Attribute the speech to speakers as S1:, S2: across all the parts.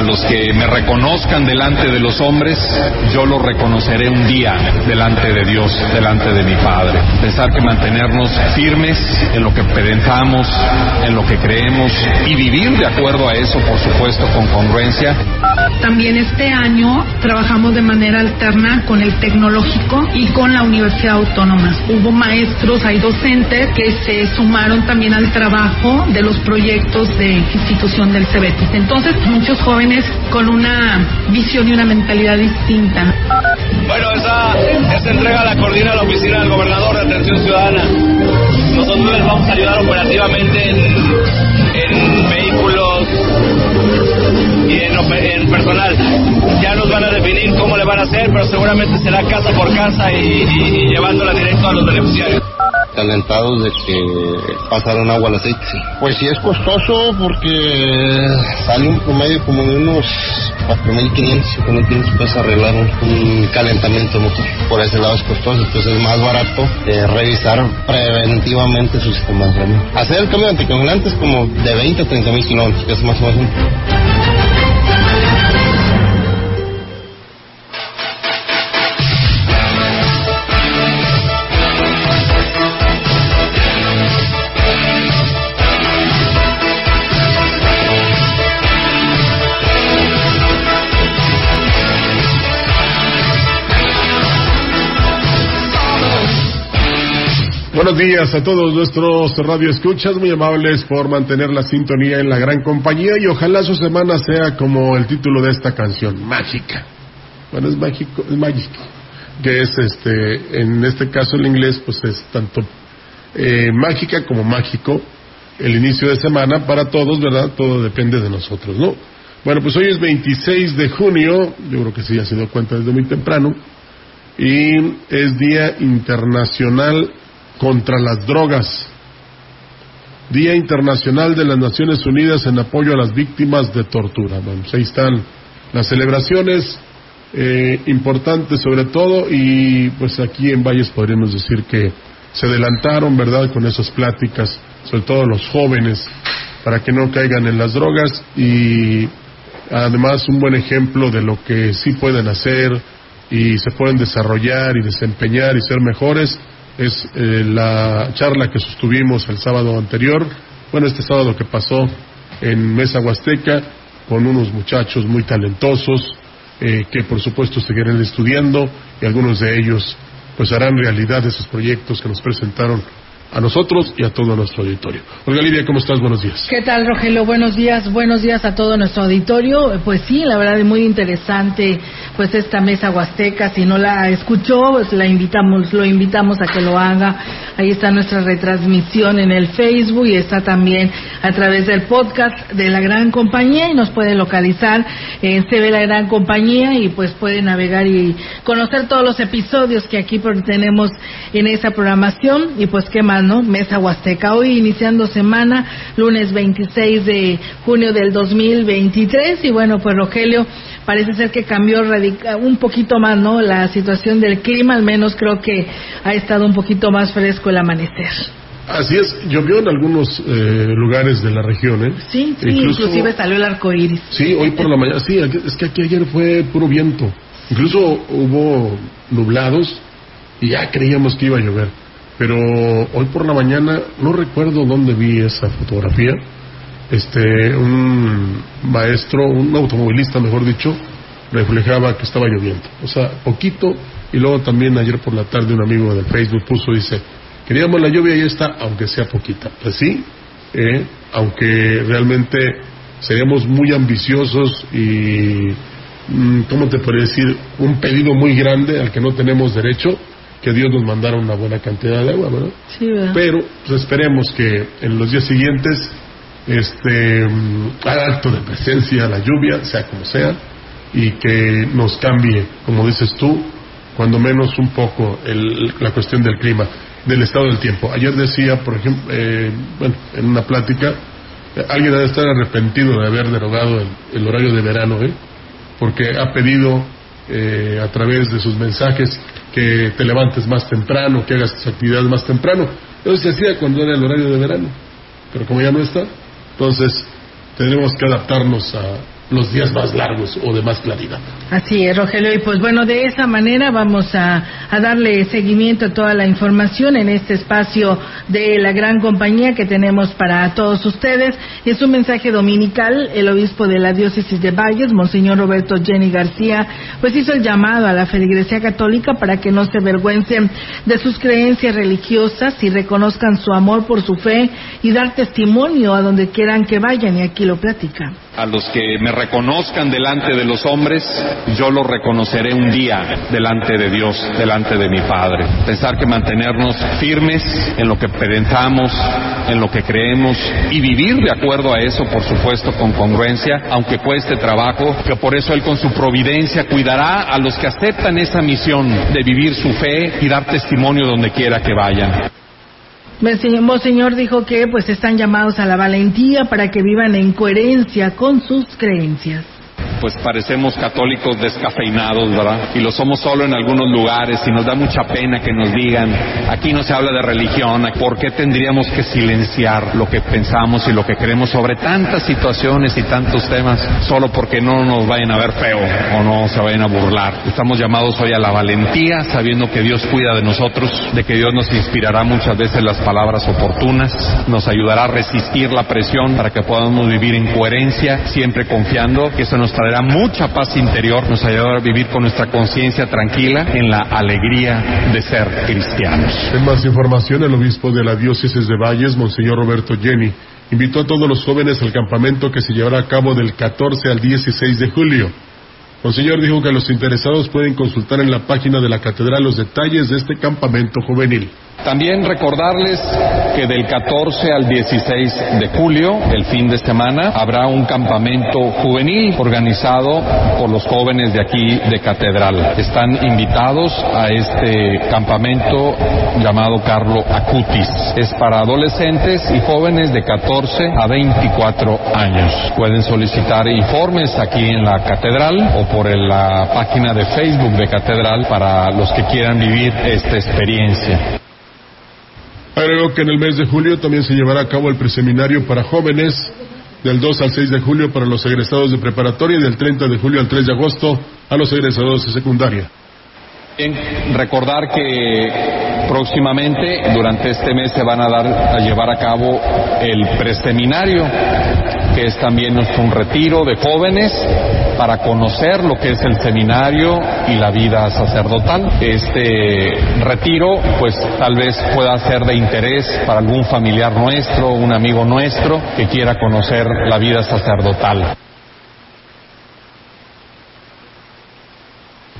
S1: A los que me reconozcan delante de los hombres, yo los reconoceré un día delante de Dios, delante de mi Padre. Pensar que mantenernos firmes en lo que pensamos, en lo que creemos y vivir de acuerdo a eso, por supuesto, con congruencia.
S2: También este año trabajamos de manera alterna con el tecnológico y con la Universidad Autónoma. Hubo maestros, hay docentes que se sumaron también al trabajo de los proyectos de institución del CEBETIS. Entonces, muchos jóvenes con una visión y una mentalidad distinta.
S3: Bueno, esa, esa entrega la coordina la oficina del gobernador de Atención Ciudadana. Nosotros les vamos a ayudar operativamente en, en vehículos y en, personal. Ya nos van a definir cómo le van a hacer, pero seguramente será casa por casa y, y llevándola directo a los beneficiarios.
S4: Alentados de que pasaron agua al aceite. Pues sí es costoso porque sale un promedio como de unos 4.500, 5.500 pesos arreglar un, calentamiento motor. Por ese lado es costoso, entonces es más barato eh, revisar preventivamente su sistema de freno. Hacer el cambio de anticoagulante es como de 20 a 30 mil kilómetros, que es más o menos.
S5: Buenos días a todos nuestros radioescuchas, muy amables por mantener la sintonía en la gran compañía y ojalá su semana sea como el título de esta canción, mágica. Bueno, es mágico, es mágico, que es este, en este caso el inglés pues es tanto eh, mágica como mágico el inicio de semana para todos, ¿verdad? Todo depende de nosotros, ¿no? Bueno, pues hoy es 26 de junio, yo creo que sí ya se dio cuenta desde muy temprano, y es Día Internacional contra las drogas. Día Internacional de las Naciones Unidas en apoyo a las víctimas de tortura. Bueno, ahí están las celebraciones eh, importantes sobre todo y pues aquí en Valles podríamos decir que se adelantaron, ¿verdad?, con esas pláticas, sobre todo los jóvenes, para que no caigan en las drogas y además un buen ejemplo de lo que sí pueden hacer y se pueden desarrollar y desempeñar y ser mejores es eh, la charla que sostuvimos el sábado anterior, bueno, este sábado que pasó en Mesa Huasteca, con unos muchachos muy talentosos, eh, que por supuesto seguirán estudiando y algunos de ellos pues harán realidad esos proyectos que nos presentaron a nosotros y a todo nuestro auditorio. Olga Lidia, ¿cómo estás? Buenos días.
S6: ¿Qué tal, Rogelio? Buenos días, buenos días a todo nuestro auditorio. Pues sí, la verdad es muy interesante pues esta mesa huasteca. Si no la escuchó, pues la invitamos, lo invitamos a que lo haga. Ahí está nuestra retransmisión en el Facebook y está también a través del podcast de la Gran Compañía y nos puede localizar en CB La Gran Compañía y pues puede navegar y conocer todos los episodios que aquí tenemos en esa programación y pues qué más Mesa Huasteca. Hoy iniciando semana, lunes 26 de junio del 2023. Y bueno, pues Rogelio, parece ser que cambió un poquito más, ¿no? La situación del clima, al menos creo que ha estado un poquito más fresco el amanecer.
S5: Así es, llovió en algunos eh, lugares de la región, ¿eh?
S6: Sí, sí, Incluso, inclusive salió el arco iris.
S5: Sí, hoy por la mañana, sí, es que aquí ayer fue puro viento. Incluso hubo nublados y ya creíamos que iba a llover pero hoy por la mañana no recuerdo dónde vi esa fotografía. Este, un maestro, un automovilista, mejor dicho, reflejaba que estaba lloviendo. O sea, poquito. Y luego también ayer por la tarde un amigo del Facebook puso, dice, Queríamos la lluvia y está, aunque sea poquita. Pues sí, eh, aunque realmente seríamos muy ambiciosos y, mm, ¿cómo te podría decir? Un pedido muy grande al que no tenemos derecho, que Dios nos mandara una buena cantidad de agua, ¿verdad?
S6: Sí, ¿verdad?
S5: Pero pues, esperemos que en los días siguientes este mm, haga acto de presencia la lluvia, sea como sea, y que nos cambie, como dices tú, cuando menos un poco el- la cuestión del clima, del estado del tiempo. Ayer decía, por ejemplo, eh, bueno, en una plática, alguien debe estar arrepentido de haber derogado el, el horario de verano, ¿eh? porque ha pedido eh, a través de sus mensajes que te levantes más temprano, que hagas tus actividades más temprano. Eso se hacía cuando era el horario de verano, pero como ya no está, entonces tendremos que adaptarnos a los días más largos o de más claridad.
S6: Así es, Rogelio. Y pues bueno, de esa manera vamos a, a darle seguimiento a toda la información en este espacio de la gran compañía que tenemos para todos ustedes. Es un mensaje dominical. El obispo de la diócesis de Valles, Monseñor Roberto Jenny García, pues hizo el llamado a la feligresía católica para que no se avergüencen de sus creencias religiosas y reconozcan su amor por su fe y dar testimonio a donde quieran que vayan. Y aquí lo platica.
S1: A los que me reconozcan delante de los hombres, yo los reconoceré un día delante de Dios, delante de mi Padre. Pensar que mantenernos firmes en lo que pensamos, en lo que creemos y vivir de acuerdo a eso, por supuesto, con congruencia, aunque cueste trabajo, que por eso Él con su providencia cuidará a los que aceptan esa misión de vivir su fe y dar testimonio donde quiera que vayan.
S6: Monseñor Monseñor dijo que pues están llamados a la valentía para que vivan en coherencia con sus creencias.
S1: Pues parecemos católicos descafeinados, ¿verdad? Y lo somos solo en algunos lugares y nos da mucha pena que nos digan, aquí no se habla de religión, ¿por qué tendríamos que silenciar lo que pensamos y lo que creemos sobre tantas situaciones y tantos temas solo porque no nos vayan a ver feo o no se vayan a burlar? Estamos llamados hoy a la valentía, sabiendo que Dios cuida de nosotros, de que Dios nos inspirará muchas veces las palabras oportunas, nos ayudará a resistir la presión para que podamos vivir en coherencia, siempre confiando que eso nos traerá mucha paz interior, nos ayudará a vivir con nuestra conciencia tranquila en la alegría de ser cristianos.
S5: En más información, el obispo de la diócesis de Valles, Monseñor Roberto Jenny, invitó a todos los jóvenes al campamento que se llevará a cabo del 14 al 16 de julio. Monseñor dijo que los interesados pueden consultar en la página de la catedral los detalles de este campamento juvenil.
S1: También recordarles que del 14 al 16 de julio, el fin de semana, habrá un campamento juvenil organizado por los jóvenes de aquí de Catedral. Están invitados a este campamento llamado Carlo Acutis. Es para adolescentes y jóvenes de 14 a 24 años. Pueden solicitar informes aquí en la Catedral o por la página de Facebook de Catedral para los que quieran vivir esta experiencia.
S5: Agregó que en el mes de julio también se llevará a cabo el preseminario para jóvenes del 2 al 6 de julio para los egresados de preparatoria y del 30 de julio al 3 de agosto a los egresados de secundaria.
S1: Bien, recordar que próximamente durante este mes se van a dar a llevar a cabo el preseminario, es también un retiro de jóvenes para conocer lo que es el seminario y la vida sacerdotal. Este retiro, pues tal vez pueda ser de interés para algún familiar nuestro, un amigo nuestro que quiera conocer la vida sacerdotal.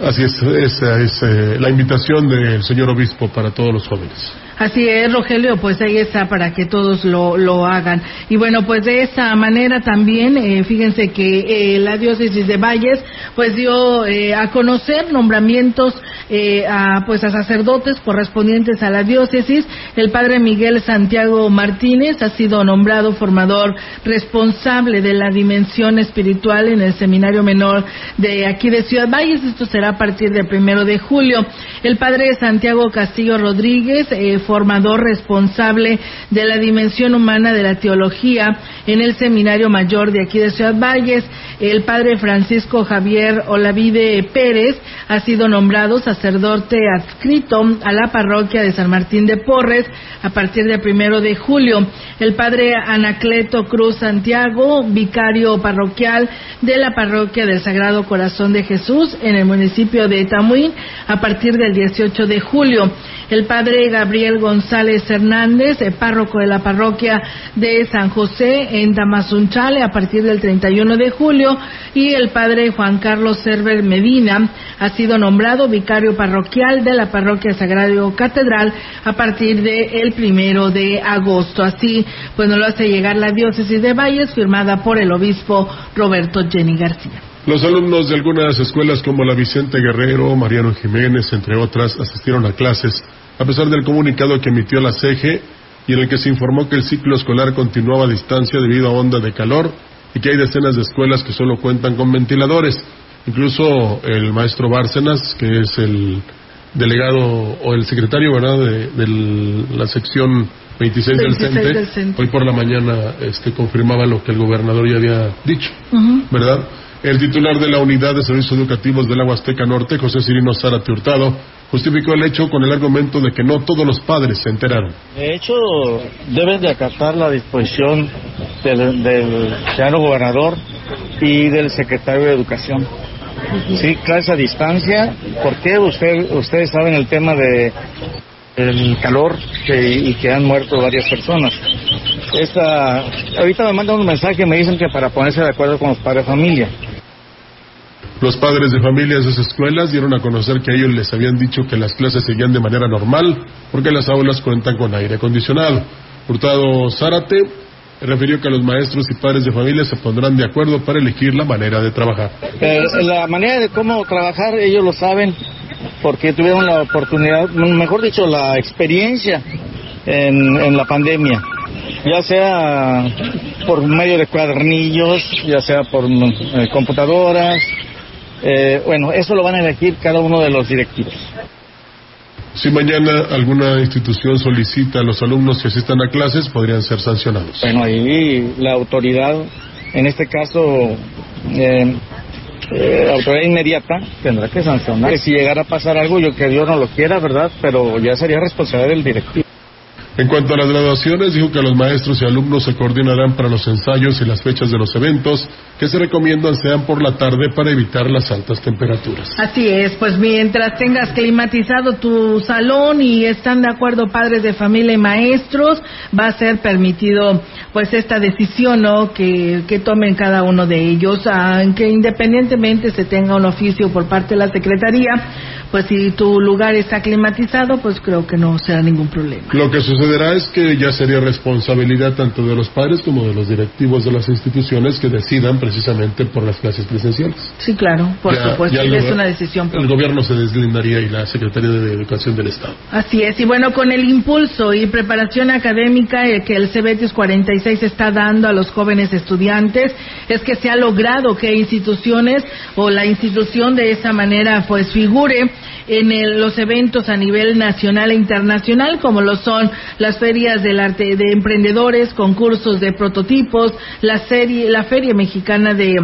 S5: Así es, esa es eh, la invitación del señor obispo para todos los jóvenes.
S6: Así es, Rogelio, pues ahí está para que todos lo, lo hagan. Y bueno, pues de esa manera también, eh, fíjense que eh, la diócesis de Valles, pues dio eh, a conocer nombramientos eh, a, pues a sacerdotes correspondientes a la diócesis. El padre Miguel Santiago Martínez ha sido nombrado formador responsable de la dimensión espiritual en el seminario menor de aquí de Ciudad Valles. Esto será a partir del primero de julio. El padre Santiago Castillo Rodríguez, eh, formador responsable de la dimensión humana de la teología en el seminario mayor de aquí de Ciudad Valles. El padre Francisco Javier Olavide Pérez ha sido nombrado sacerdote adscrito a la parroquia de San Martín de Porres a partir del primero de julio. El padre Anacleto Cruz Santiago, vicario parroquial de la parroquia del Sagrado Corazón de Jesús en el municipio de Tamuín a partir del 18 de julio el padre Gabriel González Hernández, párroco de la parroquia de San José en Tamazunchale a partir del 31 de julio, y el padre Juan Carlos Cerver Medina ha sido nombrado vicario parroquial de la parroquia Sagrado Catedral a partir del primero de agosto. Así, pues nos lo hace llegar la diócesis de Valles, firmada por el obispo Roberto Jenny García.
S5: Los alumnos de algunas escuelas como la Vicente Guerrero, Mariano Jiménez, entre otras, asistieron a clases a pesar del comunicado que emitió la CEGE y en el que se informó que el ciclo escolar continuaba a distancia debido a onda de calor y que hay decenas de escuelas que solo cuentan con ventiladores. Incluso el maestro Bárcenas, que es el delegado o el secretario ¿verdad? De, la sección 26, del, CENTE, hoy por la mañana este, confirmaba lo que el gobernador ya había dicho, ¿verdad? El titular de la Unidad de Servicios Educativos de la Huasteca Norte, José Cirino Zárate Hurtado, justificó el hecho con el argumento de que no todos los padres se enteraron.
S7: De hecho, deben de acatar la disposición del, del señor gobernador y del secretario de Educación. Sí, clase a distancia. ¿Por qué usted, ustedes saben el tema de el calor y que han muerto varias personas? Esta, ahorita me mandan un mensaje me dicen que para ponerse de acuerdo con los padres de familia.
S5: Los padres de familias de esas escuelas dieron a conocer que a ellos les habían dicho que las clases seguían de manera normal porque las aulas cuentan con aire acondicionado. Hurtado Zárate refirió que los maestros y padres de familia se pondrán de acuerdo para elegir la manera de trabajar.
S7: Eh, la manera de cómo trabajar ellos lo saben porque tuvieron la oportunidad, mejor dicho, la experiencia en, la pandemia ya sea por medio de cuadernillos, ya sea por eh, computadoras, eh, bueno, eso lo van a elegir cada uno de los directivos.
S5: Si mañana alguna institución solicita a los alumnos que asistan a clases, podrían ser sancionados.
S7: Bueno, ahí la autoridad, en este caso, eh, eh, autoridad inmediata, tendrá que sancionar. Si llegara a pasar algo, yo que Dios no lo quiera, ¿verdad? Pero ya sería responsabilidad del directivo.
S5: En cuanto a las graduaciones, dijo que los maestros y alumnos se coordinarán para los ensayos y las fechas de los eventos que se recomiendan sean por la tarde para evitar las altas temperaturas.
S6: Así es, pues mientras tengas climatizado tu salón y están de acuerdo padres de familia y maestros, va a ser permitido pues esta decisión ¿no? que, que tomen cada uno de ellos, aunque independientemente se tenga un oficio por parte de la Secretaría, pues si tu lugar está climatizado, pues creo que no será ningún problema.
S5: Lo que sucederá es que ya sería responsabilidad tanto de los padres como de los directivos de las instituciones que decidan precisamente por las clases presenciales.
S6: Sí, claro, por supuesto, es una decisión.
S5: El gobierno se deslindaría y la Secretaría de Educación del Estado.
S6: Así es, y bueno, con el impulso y preparación académica que el CBETIS 46 está dando a los jóvenes estudiantes, es que se ha logrado que instituciones o la institución de esa manera pues figure en los eventos a nivel nacional e internacional, como lo son las ferias del arte de emprendedores, concursos de prototipos, la, serie, la Feria Mexicana de,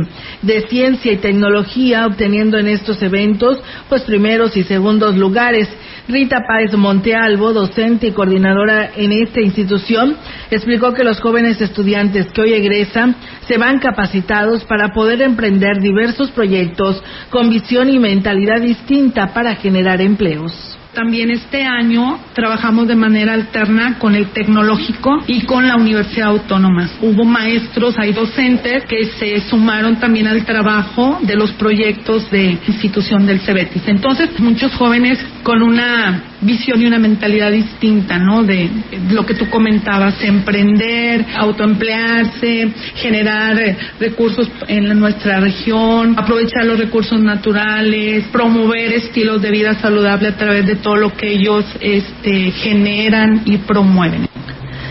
S6: de Ciencia y Tecnología, obteniendo en estos eventos pues primeros y segundos lugares. Rita Páez Montealvo, docente y coordinadora en esta institución, explicó que los jóvenes estudiantes que hoy egresan se van capacitados para poder emprender diversos proyectos con visión y mentalidad distinta para generar empleos.
S2: También este año trabajamos de manera alterna con el tecnológico y con la Universidad Autónoma. Hubo maestros, hay docentes que se sumaron también al trabajo de los proyectos de institución del CEBETIS. Entonces, muchos jóvenes con una visión y una mentalidad distinta, ¿no? De lo que tú comentabas, emprender, autoemplearse, generar recursos en nuestra región, aprovechar los recursos naturales, promover estilos de vida saludable a través de todo lo que ellos este, generan y promueven.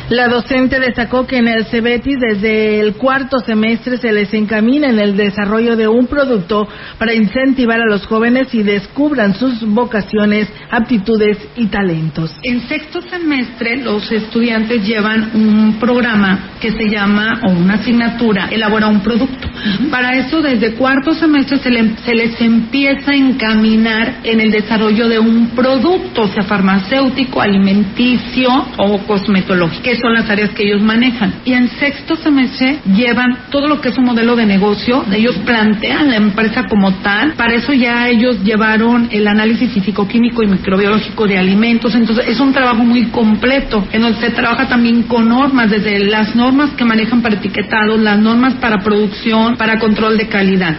S6: La docente destacó que en el CEBETIS desde el cuarto semestre se les encamina en el desarrollo de un producto para incentivar a los jóvenes y descubran sus vocaciones, aptitudes y talentos.
S2: En sexto semestre los estudiantes llevan un programa que se llama, o una asignatura, elabora un producto. Para eso desde cuarto semestre se, se les empieza a encaminar en el desarrollo de un producto, sea farmacéutico, alimenticio o cosmetológico son las áreas que ellos manejan. Y en sexto semestre llevan todo lo que es un modelo de negocio, ellos plantean la empresa como tal, para eso ya ellos llevaron el análisis físico-químico y microbiológico de alimentos, entonces es un trabajo muy completo, en donde se trabaja también con normas, desde las normas que manejan para etiquetados, las normas para producción, para control de calidad.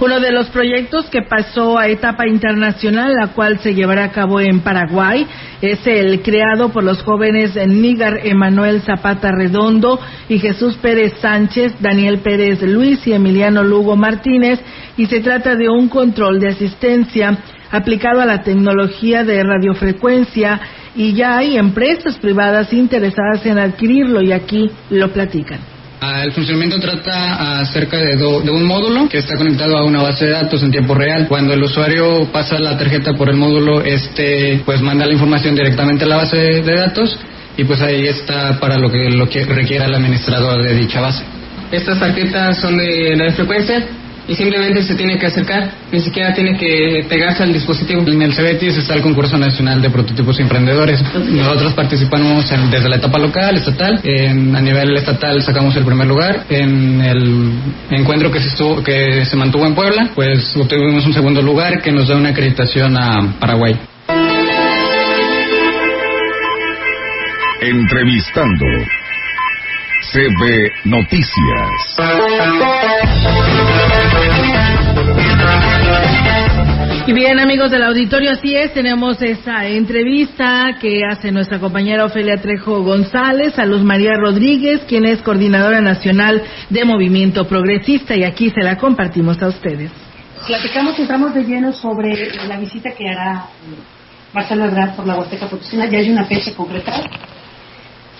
S6: Uno de los proyectos que pasó a etapa internacional, la cual se llevará a cabo en Paraguay, es el creado por los jóvenes Nígar Emanuel Zapata Redondo y Jesús Pérez Sánchez, Daniel Pérez Luis y Emiliano Lugo Martínez, y se trata de un control de asistencia aplicado a la tecnología de radiofrecuencia y ya hay empresas privadas interesadas en adquirirlo y aquí lo platican.
S8: Ah, el funcionamiento trata acerca de, de, un módulo que está conectado a una base de datos en tiempo real. Cuando el usuario pasa la tarjeta por el módulo, este pues manda la información directamente a la base de, datos y pues ahí está para lo que, lo que requiera el administrador de dicha base.
S9: Estas tarjetas son de la frecuencia y simplemente se tiene que acercar, ni siquiera tiene que pegarse al dispositivo.
S8: En el CBETIS está el concurso nacional de prototipos emprendedores. Nosotros participamos desde la etapa local, estatal, en, a nivel estatal sacamos el primer lugar. En el encuentro que se, estuvo, que se mantuvo en Puebla, pues obtuvimos un segundo lugar que nos da una acreditación a Paraguay.
S10: Entrevistando CB Noticias.
S6: Y bien, amigos del auditorio, así es, tenemos esa entrevista que hace nuestra compañera Ofelia Trejo González a Luz María Rodríguez, quien es coordinadora nacional de Movimiento Progresista, y aquí se la compartimos a ustedes.
S11: Platicamos, entramos de lleno sobre la visita que hará Marcelo Ebrard por la Huasteca Potosina. ¿Ya hay una fecha concreta?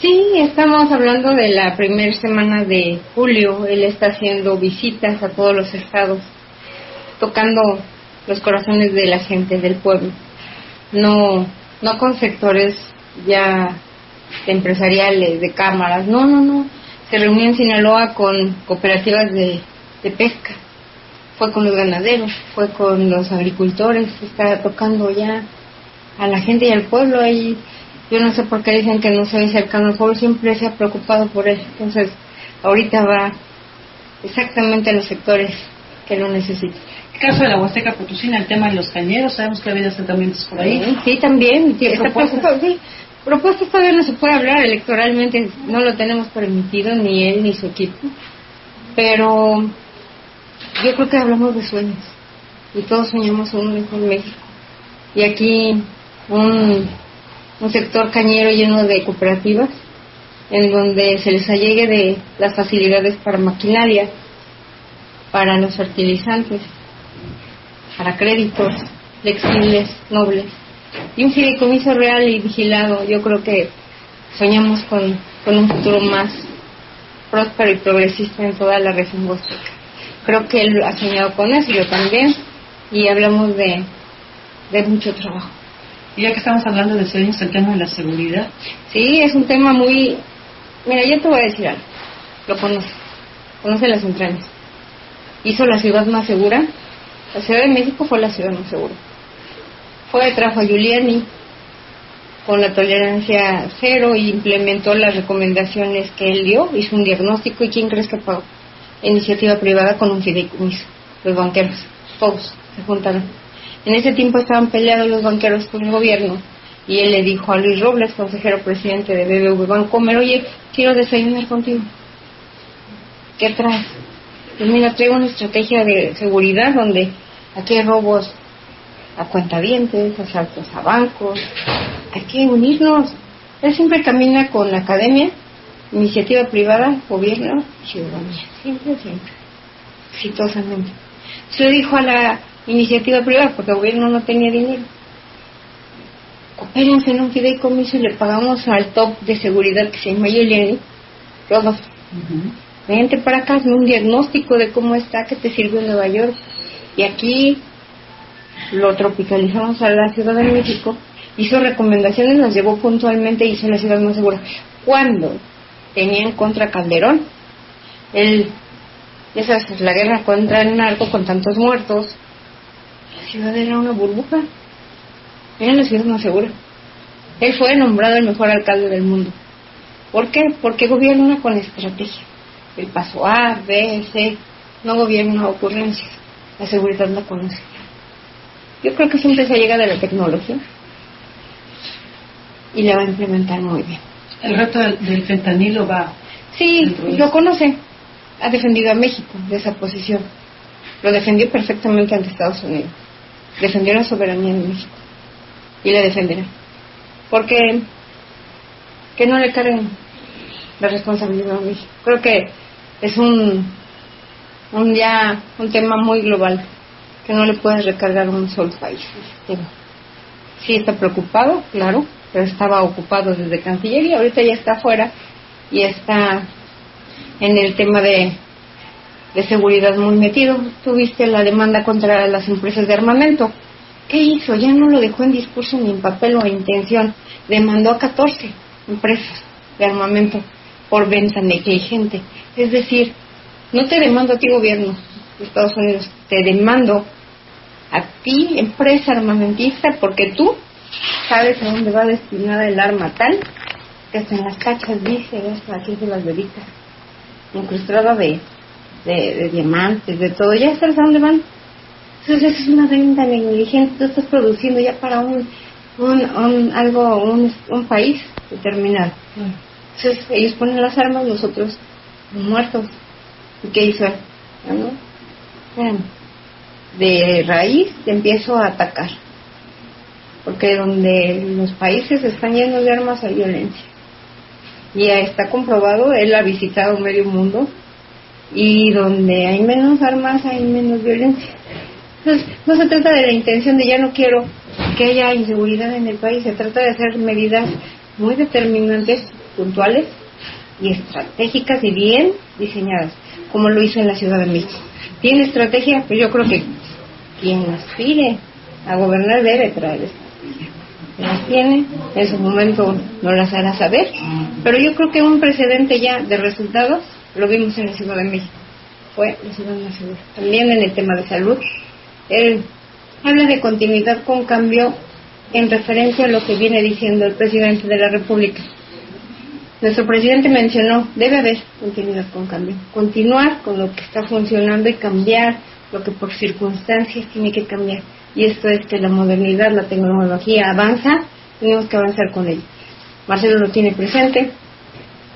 S12: Sí, estamos hablando de la primera semana de julio. Él está haciendo visitas a todos los estados, tocando los corazones de la gente del pueblo, no, no con sectores ya empresariales, de cámaras, no, no, no. Se reunió en Sinaloa con cooperativas de, de pesca, fue con los ganaderos, fue con los agricultores, está tocando ya a la gente y al pueblo. Ahí, yo no sé por qué dicen que no se ve cercano al pueblo, siempre se ha preocupado por él. Entonces, ahorita va exactamente a los sectores que lo necesitan
S11: caso de la Huasteca Potosina, el tema de los cañeros, sabemos que ha habido asentamientos por ahí.
S12: Sí, también. propuestas? Sí, propuestas todavía no se puede hablar electoralmente, no lo tenemos permitido, ni él ni su equipo. Pero yo creo que hablamos de sueños, y todos soñamos un mejor México. Y aquí un, un sector cañero lleno de cooperativas, en donde se les allegue de las facilidades para maquinaria, para los fertilizantes, para créditos flexibles, nobles, y un fideicomiso real y vigilado. Yo creo que soñamos con, con un futuro más próspero y progresista en toda la región huasteca. Creo que él ha soñado con eso, yo también, y hablamos de, de mucho trabajo.
S11: Y ya que estamos hablando de sueños, el tema de la seguridad.
S12: Sí, es un tema muy... Mira, yo te voy a decir algo. Lo conoce. Conoce las entrañas. Hizo la ciudad más segura la Ciudad de México fue la ciudad más segura. Fue, trajo a Giuliani con la tolerancia cero y implementó las recomendaciones que él dio, hizo un diagnóstico y ¿quién crees que pagó? Iniciativa privada con un fideicomiso, los banqueros, todos se juntaron. En ese tiempo estaban peleados los banqueros con el gobierno y él le dijo a Luis Robles, consejero presidente de BBV Bancomer, oye, quiero desayunar contigo. ¿Qué traes? Pues mira, traigo una estrategia de seguridad donde aquí hay robos a cuentavientes, asaltos a bancos. Hay que unirnos. Él siempre camina con la academia, iniciativa privada, gobierno, ciudadanía. Siempre, siempre. Exitosamente. Se lo dijo a la iniciativa privada porque el gobierno no tenía dinero. coopérense en un fideicomiso y le pagamos al top de seguridad que se llama Yeliani, todos. Vente para acá, hazme un diagnóstico de cómo está, que te sirve en Nueva York. Y aquí lo tropicalizamos a la Ciudad de México, hizo recomendaciones, las llevó puntualmente y hizo la ciudad más segura. Cuando tenían contra Calderón, él, esa es la guerra contra el narco con tantos muertos, la ciudad era una burbuja, era la ciudad más segura. Él fue nombrado el mejor alcalde del mundo. ¿Por qué? Porque gobierna con estrategia. El paso A, B, C, no gobierna ocurrencias. La seguridad la conoce. Yo creo que siempre se llega de la tecnología y la va a implementar muy bien.
S11: El reto del, del fentanilo va.
S12: Sí, lo conoce. Ha defendido a México de esa posición. Lo defendió perfectamente ante Estados Unidos. Defendió la soberanía de México. Y la defenderá. Porque que no le carguen la responsabilidad a México. Creo que es un, un ya un tema muy global que no le puedes recargar un solo país. ese tema. Sí está preocupado, claro, pero estaba ocupado desde Cancillería, ahorita ya está afuera y está en el tema de, de seguridad muy metido. Tuviste la demanda contra las empresas de armamento. ¿Qué hizo? Ya no lo dejó en discurso ni en papel o en intención. Demandó a 14 empresas de armamento por venta negligente. Es decir, no te demando a ti gobierno de Estados Unidos, te demando a ti empresa armamentista porque tú sabes a dónde va destinada el arma tal que hasta en las cachas dice esto aquí de las velitas incrustada de, de, de diamantes, de todo, ya sabes a dónde van. Entonces es una venta negligente, tú estás produciendo ya para un, un, un algo, un, un país determinado. Entonces ellos ponen las armas, nosotros muertos. ¿Y qué hizo él? De raíz empiezo a atacar. Porque donde los países están llenos de armas hay violencia. Y está comprobado, él ha visitado medio mundo y donde hay menos armas hay menos violencia. Entonces, no se trata de la intención de ya no quiero que haya inseguridad en el país, se trata de hacer medidas muy determinantes, puntuales y estratégicas y bien diseñadas, como lo hizo en la Ciudad de México. ¿Tiene estrategia? Pues yo creo que quien aspire a gobernar debe traer estrategia. Las tiene, en su momento no las hará saber, pero yo creo que un precedente ya de resultados lo vimos en la Ciudad de México. Fue la Ciudad más segura. También en el tema de salud. Él habla de continuidad con cambio en referencia a lo que viene diciendo el presidente de la República. Nuestro presidente mencionó, debe haber continuidad con cambio, continuar con lo que está funcionando y cambiar lo que por circunstancias tiene que cambiar. Y esto es que la modernidad, la tecnología avanza, tenemos que avanzar con ello. Marcelo lo tiene presente,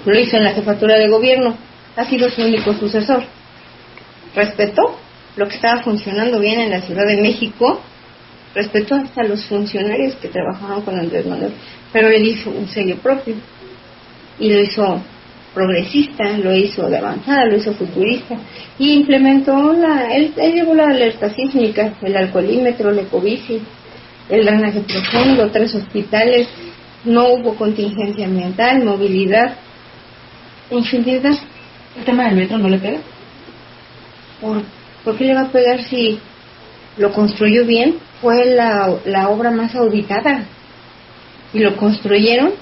S12: lo hizo en la jefatura de gobierno, ha sido su único sucesor. Respetó lo que estaba funcionando bien en la Ciudad de México, respetó hasta los funcionarios que trabajaban con Andrés Manuel, pero él hizo un sello propio y lo hizo progresista, lo hizo de avanzada, lo hizo futurista y implementó la, él, él llevó la alerta sísmica, el alcoholímetro, el ecobici, el drenaje profundo, tres hospitales, no hubo contingencia ambiental, movilidad, infinidad.
S11: ¿El tema del metro no le pega?
S12: ¿Por, ¿Por qué le va a pegar si lo construyó bien? Fue la, la obra más auditada y lo construyeron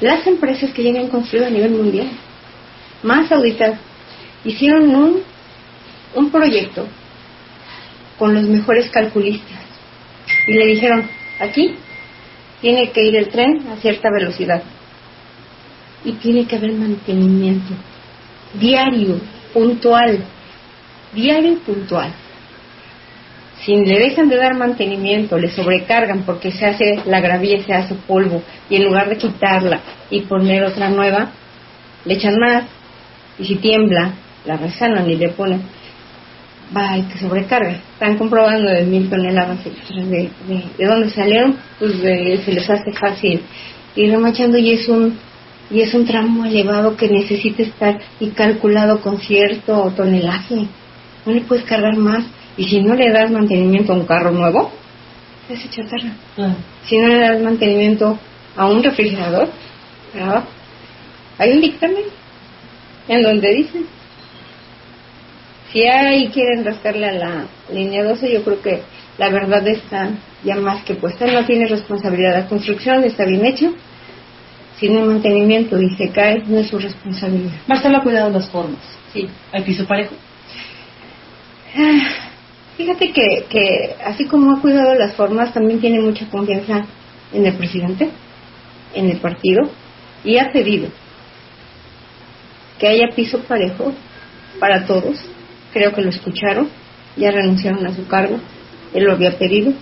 S12: las empresas que ya habían construido a nivel mundial, más auditadas, hicieron un, un proyecto con los mejores calculistas y le dijeron, aquí tiene que ir el tren a cierta velocidad y tiene que haber mantenimiento diario, puntual, diario puntual. Si le dejan de dar mantenimiento, le sobrecargan porque se hace la gravilla, se hace polvo, y en lugar de quitarla y poner otra nueva, le echan más, y si tiembla, la resanan y le ponen, va y que sobrecarga. Están comprobando de mil toneladas de, de dónde salieron, pues de- se les hace fácil ir remachando y es un y es un tramo elevado que necesita estar y calculado con cierto tonelaje. No le puedes cargar más y si no le das mantenimiento a un carro nuevo, se hace chatarra. Si no le das mantenimiento a un refrigerador, ¿verdad? hay un dictamen en donde dice si ahí quieren rascarle a la línea 12, yo creo que la verdad está ya más que puesta. No tiene responsabilidad. La construcción está bien hecha, sin el mantenimiento y se cae, no es su responsabilidad.
S11: Marcelo ha cuidado las formas.
S12: Sí.
S11: ¿Hay piso parejo?
S12: Ah, Fíjate que, que así como ha cuidado las formas, también tiene mucha confianza en el presidente, en el partido, y ha pedido que haya piso parejo para todos. Creo que lo escucharon, ya renunciaron a su cargo, él lo había pedido.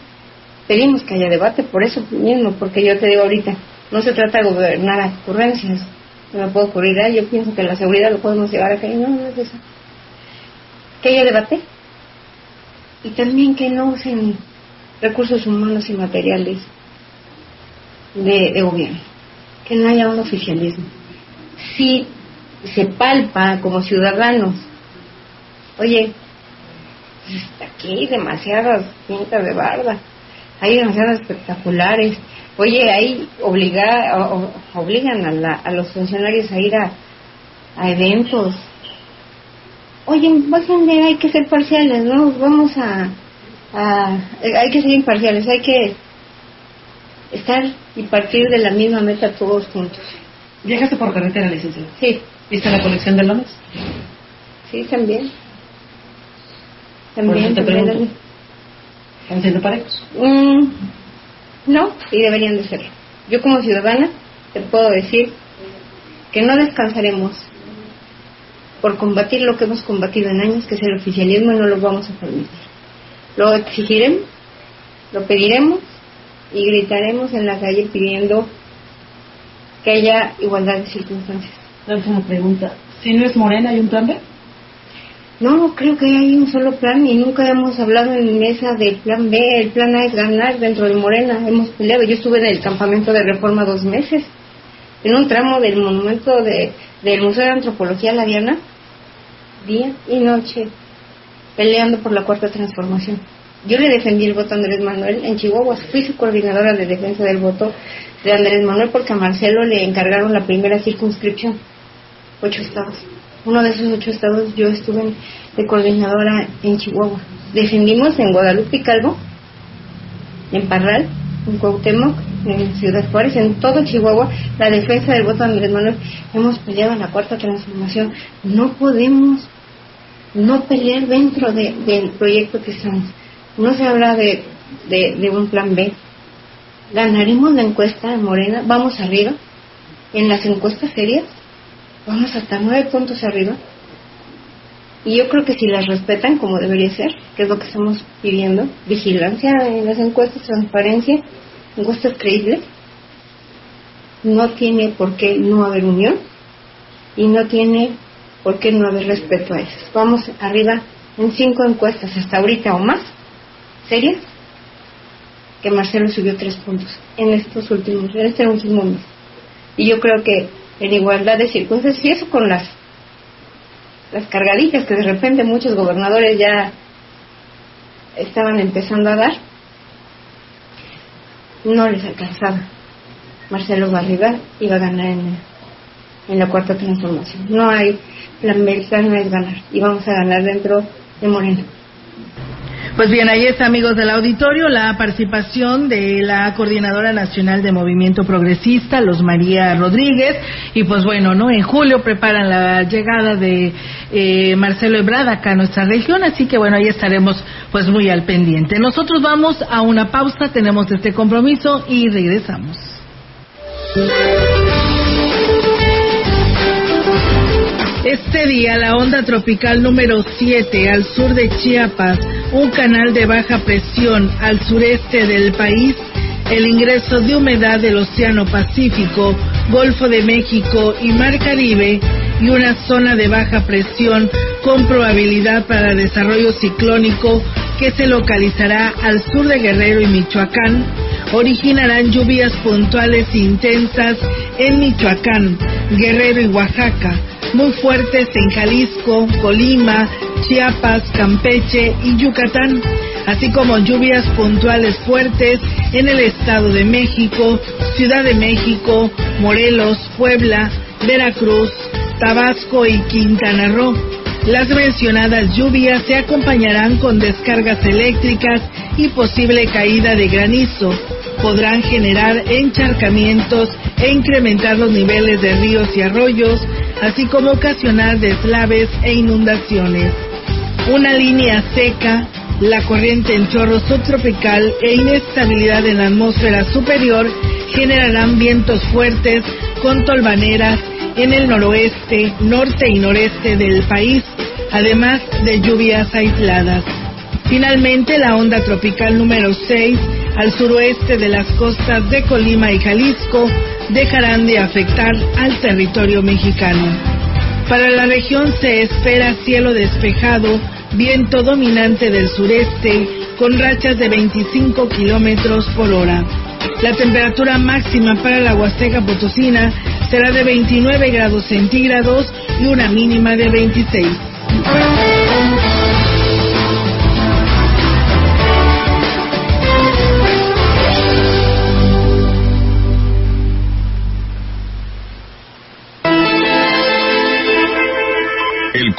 S12: Pedimos que haya debate, por eso mismo, porque yo te digo ahorita, no se trata de gobernar a ocurrencias, no me puede ocurrir, "Ay, yo pienso que la seguridad lo podemos llevar a cabo, no, no es eso. Que haya debate y también que no usen recursos humanos y materiales de, gobierno, que no haya un oficialismo. Si se palpa como ciudadanos, oye, aquí hay demasiadas pintas de barba, hay demasiadas espectaculares, oye, ahí obliga, obligan a, la- los funcionarios a ir a eventos. Oye, bájenle, hay que ser parciales, ¿no? Vamos a, a- hay que ser imparciales, hay que estar y partir de la misma meta todos juntos.
S11: ¿Viajaste por carretera, licenciado?
S12: Sí.
S11: ¿Viste la colección de lones?
S12: Sí, también. También,
S11: te
S12: también.
S11: pregunto. ¿Están siendo parejos?
S12: Mm, no, y deberían de serlo. Yo como ciudadana te puedo decir que no descansaremos por combatir lo que hemos combatido en años, que es el oficialismo, y no lo vamos a permitir. Lo exigiremos, lo pediremos y gritaremos en la calle pidiendo que haya igualdad de circunstancias.
S11: La última pregunta. Si no es Morena, ¿hay un plan B?
S12: No, creo que hay un solo plan y nunca hemos hablado en mesa del plan B. El plan A es ganar dentro de Morena. Hemos peleado. Yo estuve en el campamento de reforma dos meses, en un tramo del monumento de, del Museo de Antropología La Diana, día y noche, peleando por la cuarta transformación. Yo le defendí el voto a Andrés Manuel en Chihuahua. Fui su coordinadora de defensa del voto de Andrés Manuel porque a Marcelo le encargaron la primera circunscripción. Ocho estados. Uno de esos ocho estados yo estuve de coordinadora en Chihuahua. Defendimos en Guadalupe y Calvo, en Parral, en Cuauhtémoc, en Ciudad Juárez, en todo Chihuahua, la defensa del voto de Andrés Manuel. Hemos peleado en la cuarta transformación. No podemos no pelear dentro de- del proyecto que estamos. No se habla de, de, de un plan B. Ganaremos la encuesta en Morena, vamos arriba. En las encuestas serias, vamos hasta nueve puntos arriba. Y yo creo que si las respetan como debería ser, que es lo que estamos pidiendo, vigilancia en las encuestas, transparencia, encuestas creíbles, no tiene por qué no haber unión y no tiene por qué no haber respeto a esas. Vamos arriba en cinco encuestas hasta ahorita o más, serias, que Marcelo subió tres puntos en estos últimos, en este último mes. Y yo creo que en igualdad de circunstancias, y eso con las las cargaditas que de repente muchos gobernadores ya estaban empezando a dar, no les alcanzaba. Marcelo va a arriba y va a ganar en, en la cuarta transformación. No hay plan B, no es ganar y vamos a ganar dentro de Morena.
S6: Pues bien, ahí está, amigos del auditorio, la participación de la Coordinadora Nacional de Movimiento Progresista, Los María Rodríguez, y pues bueno, ¿no? En julio preparan la llegada de eh, Marcelo Ebrard acá a nuestra región, así que bueno, ahí estaremos pues muy al pendiente. Nosotros vamos a una pausa, tenemos este compromiso y regresamos. Este día la onda tropical número 7 al sur de Chiapas, un canal de baja presión al sureste del país, el ingreso de humedad del Océano Pacífico, Golfo de México y Mar Caribe y una zona de baja presión con probabilidad para desarrollo ciclónico que se localizará al sur de Guerrero y Michoacán, originarán lluvias puntuales intensas en Michoacán, Guerrero y Oaxaca, muy fuertes en Jalisco, Colima, Chiapas, Campeche y Yucatán, así como lluvias puntuales fuertes en el Estado de México, Ciudad de México, Morelos, Puebla, Veracruz, Tabasco y Quintana Roo. Las mencionadas lluvias se acompañarán con descargas eléctricas y posible caída de granizo. Podrán generar encharcamientos e incrementar los niveles de ríos y arroyos, así como ocasionar deslaves e inundaciones. Una línea seca, la corriente en chorro subtropical e inestabilidad en la atmósfera superior generarán vientos fuertes con tolvaneras en el noroeste, norte y noreste del país, además de lluvias aisladas. Finalmente, la onda tropical número 6 al suroeste de las costas de Colima y Jalisco dejarán de afectar al territorio mexicano. Para la región se espera cielo despejado, viento dominante del sureste, con rachas de 25 kilómetros por hora. La temperatura máxima para la Huasteca Potosina será de 29 grados centígrados y una mínima de 26.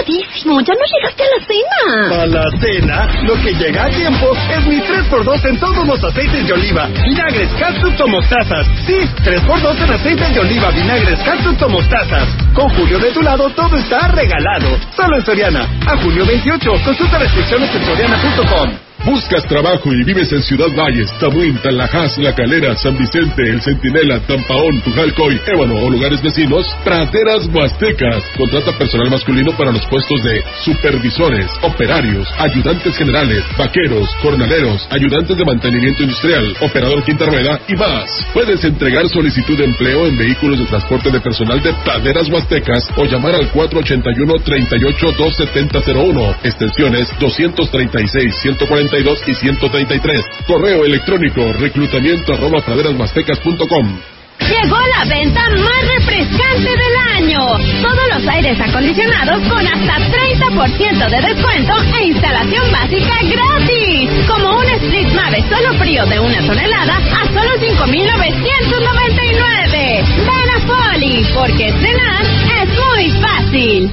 S13: tardísimo, ya no llegaste a la cena.
S14: A la cena, lo que llega a tiempo es mi 3x2 en todos los aceites de oliva, vinagres, catsup o mostazas. Sí, 3x2 en aceites de oliva, vinagres, catsup o mostazas. Con Julio de tu lado, todo está regalado. Solo en Soriana. A julio 28, consulta restricciones en soriana.com.
S5: Buscas trabajo y vives en Ciudad Valles, Tamuín, Talajás, La Calera, San Vicente, El Centinela, Tampaón, Tujalcoy, Ébano o lugares vecinos, Praderas Huastecas. Contrata personal masculino para los puestos de supervisores, operarios, ayudantes generales, vaqueros, jornaleros, ayudantes de mantenimiento industrial, operador quinta rueda y más. Puedes entregar solicitud de empleo en vehículos de transporte de personal de Praderas Huastecas o llamar al 481-38-27001, extensiones 236, 140 y 133. Correo electrónico reclutamiento arroba praderasmastecas.com.
S13: Llegó la venta más refrescante del año. Todos los aires acondicionados con hasta 30% de descuento e instalación básica gratis. Como un Split Mave solo frío de una tonelada a solo 5.999. Ven a Poli, porque estrenar es muy fácil.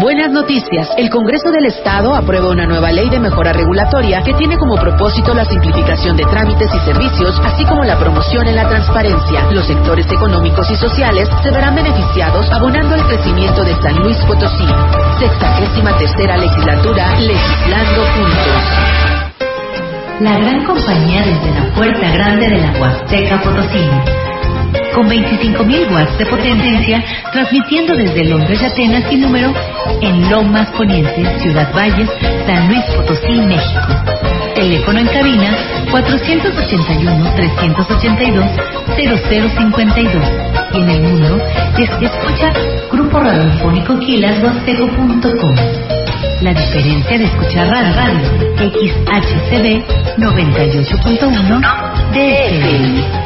S15: Buenas noticias. El Congreso del Estado aprueba una nueva ley de mejora regulatoria que tiene como propósito la simplificación de trámites y servicios, así como la promoción en la transparencia. Los sectores económicos y sociales se verán beneficiados abonando el crecimiento de San Luis Potosí. Sexagésima tercera legislatura, legislando juntos.
S16: La gran compañía desde la puerta grande de la Huasteca Potosí con 25.000 watts de potencia, transmitiendo desde Londres y Atenas sin número en Lomas Poniente, Ciudad Valles, San Luis Potosí, México. Teléfono en cabina 481-382-0052 y en el mundo escucha Grupo Radiofónico Quilashuasteco.com. La diferencia de escuchar radio. XHCD 98.1 DFM.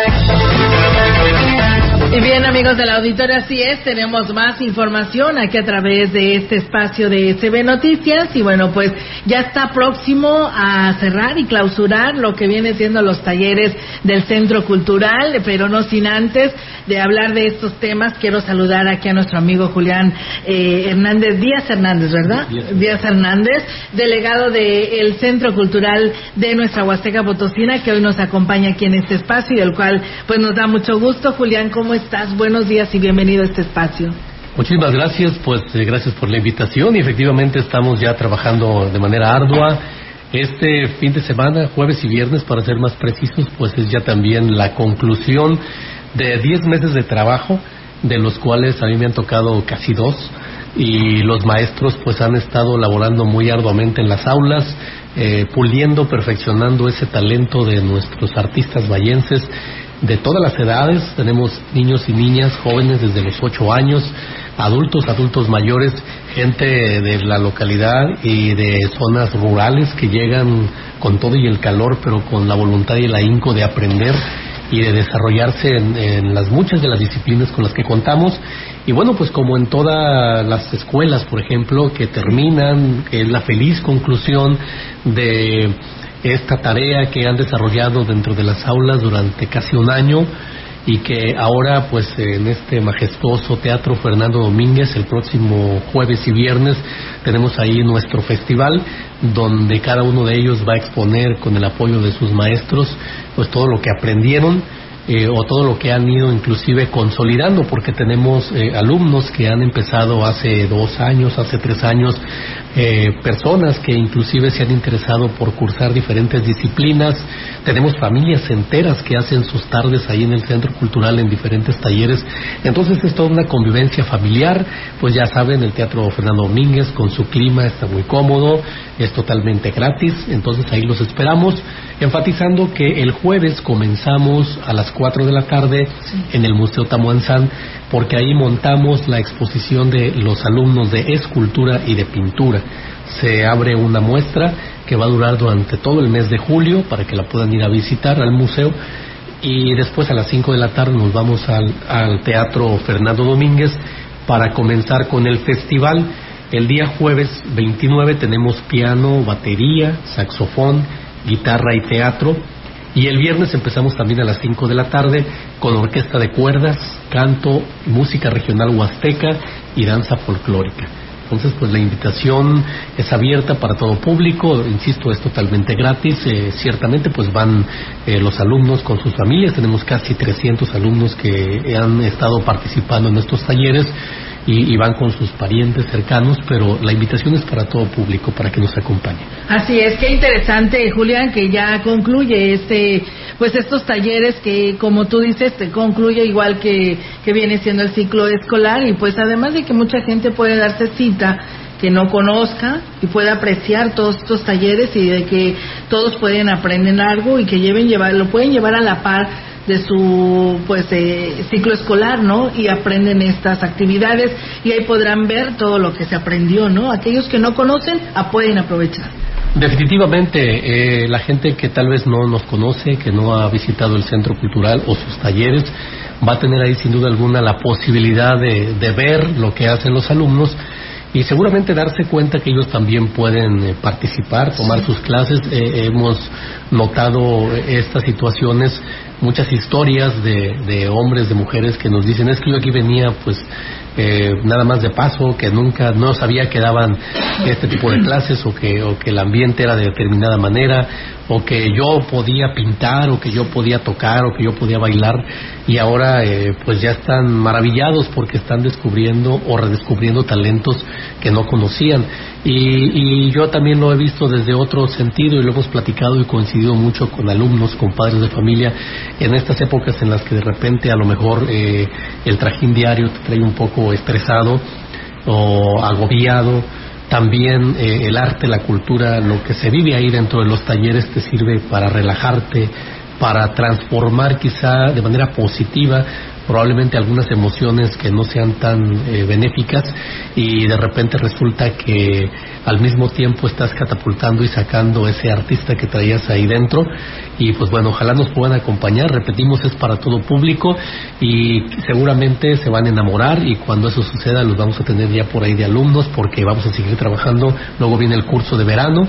S6: Y bien, amigos del auditorio, así es, tenemos más información aquí a través de este espacio de CB Noticias y bueno, pues ya está próximo a cerrar y clausurar lo que viene siendo los talleres del Centro Cultural, pero no sin antes de hablar de estos temas, quiero saludar aquí a nuestro amigo Julián eh, Hernández, Díaz Hernández, ¿verdad? Díaz Hernández, delegado del Centro Cultural de nuestra Huasteca Potosina, que hoy nos acompaña aquí en este espacio y el cual pues nos da mucho gusto. Julián, ¿cómo estás? Buenos días y bienvenido a este espacio.
S17: Muchísimas gracias, pues eh, gracias por la invitación y efectivamente estamos ya trabajando de manera ardua. Este fin de semana, jueves y viernes, para ser más precisos, pues es ya también la conclusión de 10 meses de trabajo, de los cuales a mí me han tocado casi dos, y los maestros pues han estado laborando muy arduamente en las aulas, eh, puliendo, perfeccionando ese talento de nuestros artistas vallenses de todas las edades, tenemos niños y niñas, jóvenes desde los 8 años, adultos, adultos mayores, gente de la localidad y de zonas rurales que llegan con todo y el calor, pero con la voluntad y el ahínco de aprender y de desarrollarse en, las muchas de las disciplinas con las que contamos. Y bueno, pues como en todas las escuelas, por ejemplo, que terminan, que es la feliz conclusión de esta tarea que han desarrollado dentro de las aulas durante casi un año y que ahora pues en este majestuoso Teatro Fernando Domínguez el próximo jueves y viernes tenemos ahí nuestro festival donde cada uno de ellos va a exponer con el apoyo de sus maestros pues todo lo que aprendieron eh, o todo lo que han ido inclusive consolidando, porque tenemos eh, alumnos que han empezado hace dos años, hace tres años, eh, personas que inclusive se han interesado por cursar diferentes disciplinas, tenemos familias enteras que hacen sus tardes ahí en el Centro Cultural en diferentes talleres, entonces es toda una convivencia familiar, pues ya saben, el Teatro Fernando Domínguez con su clima está muy cómodo, es totalmente gratis, entonces ahí los esperamos, enfatizando que el jueves comenzamos a las 4 de la tarde en el Museo Tamuanzán, porque ahí montamos la exposición de los alumnos de escultura y de pintura. Se abre una muestra que va a durar durante todo el mes de julio para que la puedan ir a visitar al museo y después a las 5 de la tarde nos vamos al, al Teatro Fernando Domínguez para comenzar con el festival. El día jueves 29 tenemos piano, batería, saxofón, guitarra y teatro y el viernes empezamos también a las 5 de la tarde con orquesta de cuerdas, canto, música regional huasteca y danza folclórica. Entonces, pues la invitación es abierta para todo público, insisto, es totalmente gratis. Eh, ciertamente, pues van eh, los alumnos con sus familias. Tenemos casi 300 alumnos que han estado participando en estos talleres y, van con sus parientes cercanos, pero la invitación es para todo público, para que nos acompañe.
S6: Así es, qué interesante, Julián, que ya concluye este, pues estos talleres que, como tú dices, te concluye igual que, que viene siendo el ciclo escolar y pues además de que mucha gente puede darse cita que no conozca y pueda apreciar todos estos talleres y de que todos pueden aprender algo y que lleven llevar lo pueden llevar a la par de su pues eh, ciclo escolar, ¿no? Y aprenden estas actividades y ahí podrán ver todo lo que se aprendió, ¿no? Aquellos que no conocen ah, pueden aprovechar.
S17: Definitivamente, eh, la gente que tal vez no nos conoce, que no ha visitado el centro cultural o sus talleres, va a tener ahí sin duda alguna la posibilidad de, de ver lo que hacen los alumnos y seguramente darse cuenta que ellos también pueden eh, participar, tomar sus clases. Eh, hemos notado estas situaciones, muchas historias de, de, hombres, de mujeres que nos dicen, es que yo aquí venía pues eh, nada más de paso, que nunca, no sabía que daban este tipo de clases o que, o que el ambiente era de determinada manera o que yo podía pintar o que yo podía tocar o que yo podía bailar y ahora eh, pues ya están maravillados porque están descubriendo o redescubriendo talentos que no conocían. Y, y, yo también lo he visto desde otro sentido y lo hemos platicado y coincidido mucho con alumnos, con padres de familia en estas épocas en las que de repente a lo mejor eh, el trajín diario te trae un poco estresado o agobiado también eh, el arte, la cultura, lo que se vive ahí dentro de los talleres te sirve para relajarte, para transformar quizá de manera positiva probablemente algunas emociones que no sean tan eh, benéficas y de repente resulta que al mismo tiempo estás catapultando y sacando ese artista que traías ahí dentro y pues bueno, ojalá nos puedan acompañar, repetimos, es para todo público y seguramente se van a enamorar y cuando eso suceda los vamos a tener ya por ahí de alumnos porque vamos a seguir trabajando, luego viene el curso de verano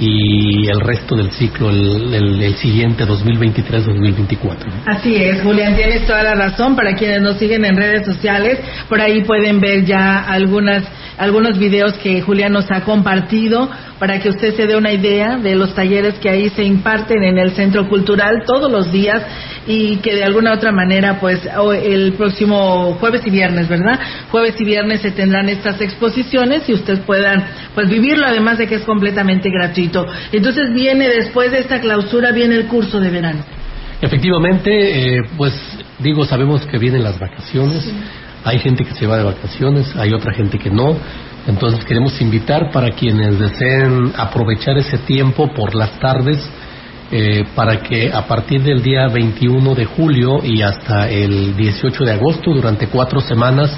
S17: y el resto del ciclo, el, el, el siguiente 2023-2024.
S6: Así es, Julián, tienes toda la razón. Para quienes nos siguen en redes sociales, por ahí pueden ver ya algunas algunos videos que Julián nos ha compartido para que usted se dé una idea de los talleres que ahí se imparten en el Centro Cultural todos los días y que de alguna otra manera, pues el próximo jueves y viernes, ¿verdad? Jueves y viernes se tendrán estas exposiciones y usted puedan pues vivirlo, además de que es completamente gratuito. Entonces viene después de esta clausura, viene el curso de verano.
S17: Efectivamente, eh, pues digo, sabemos que vienen las vacaciones. Sí. Hay gente que se va de vacaciones, hay otra gente que no. Entonces queremos invitar para quienes deseen aprovechar ese tiempo por las tardes, eh, para que a partir del día 21 de julio y hasta el 18 de agosto, durante cuatro semanas,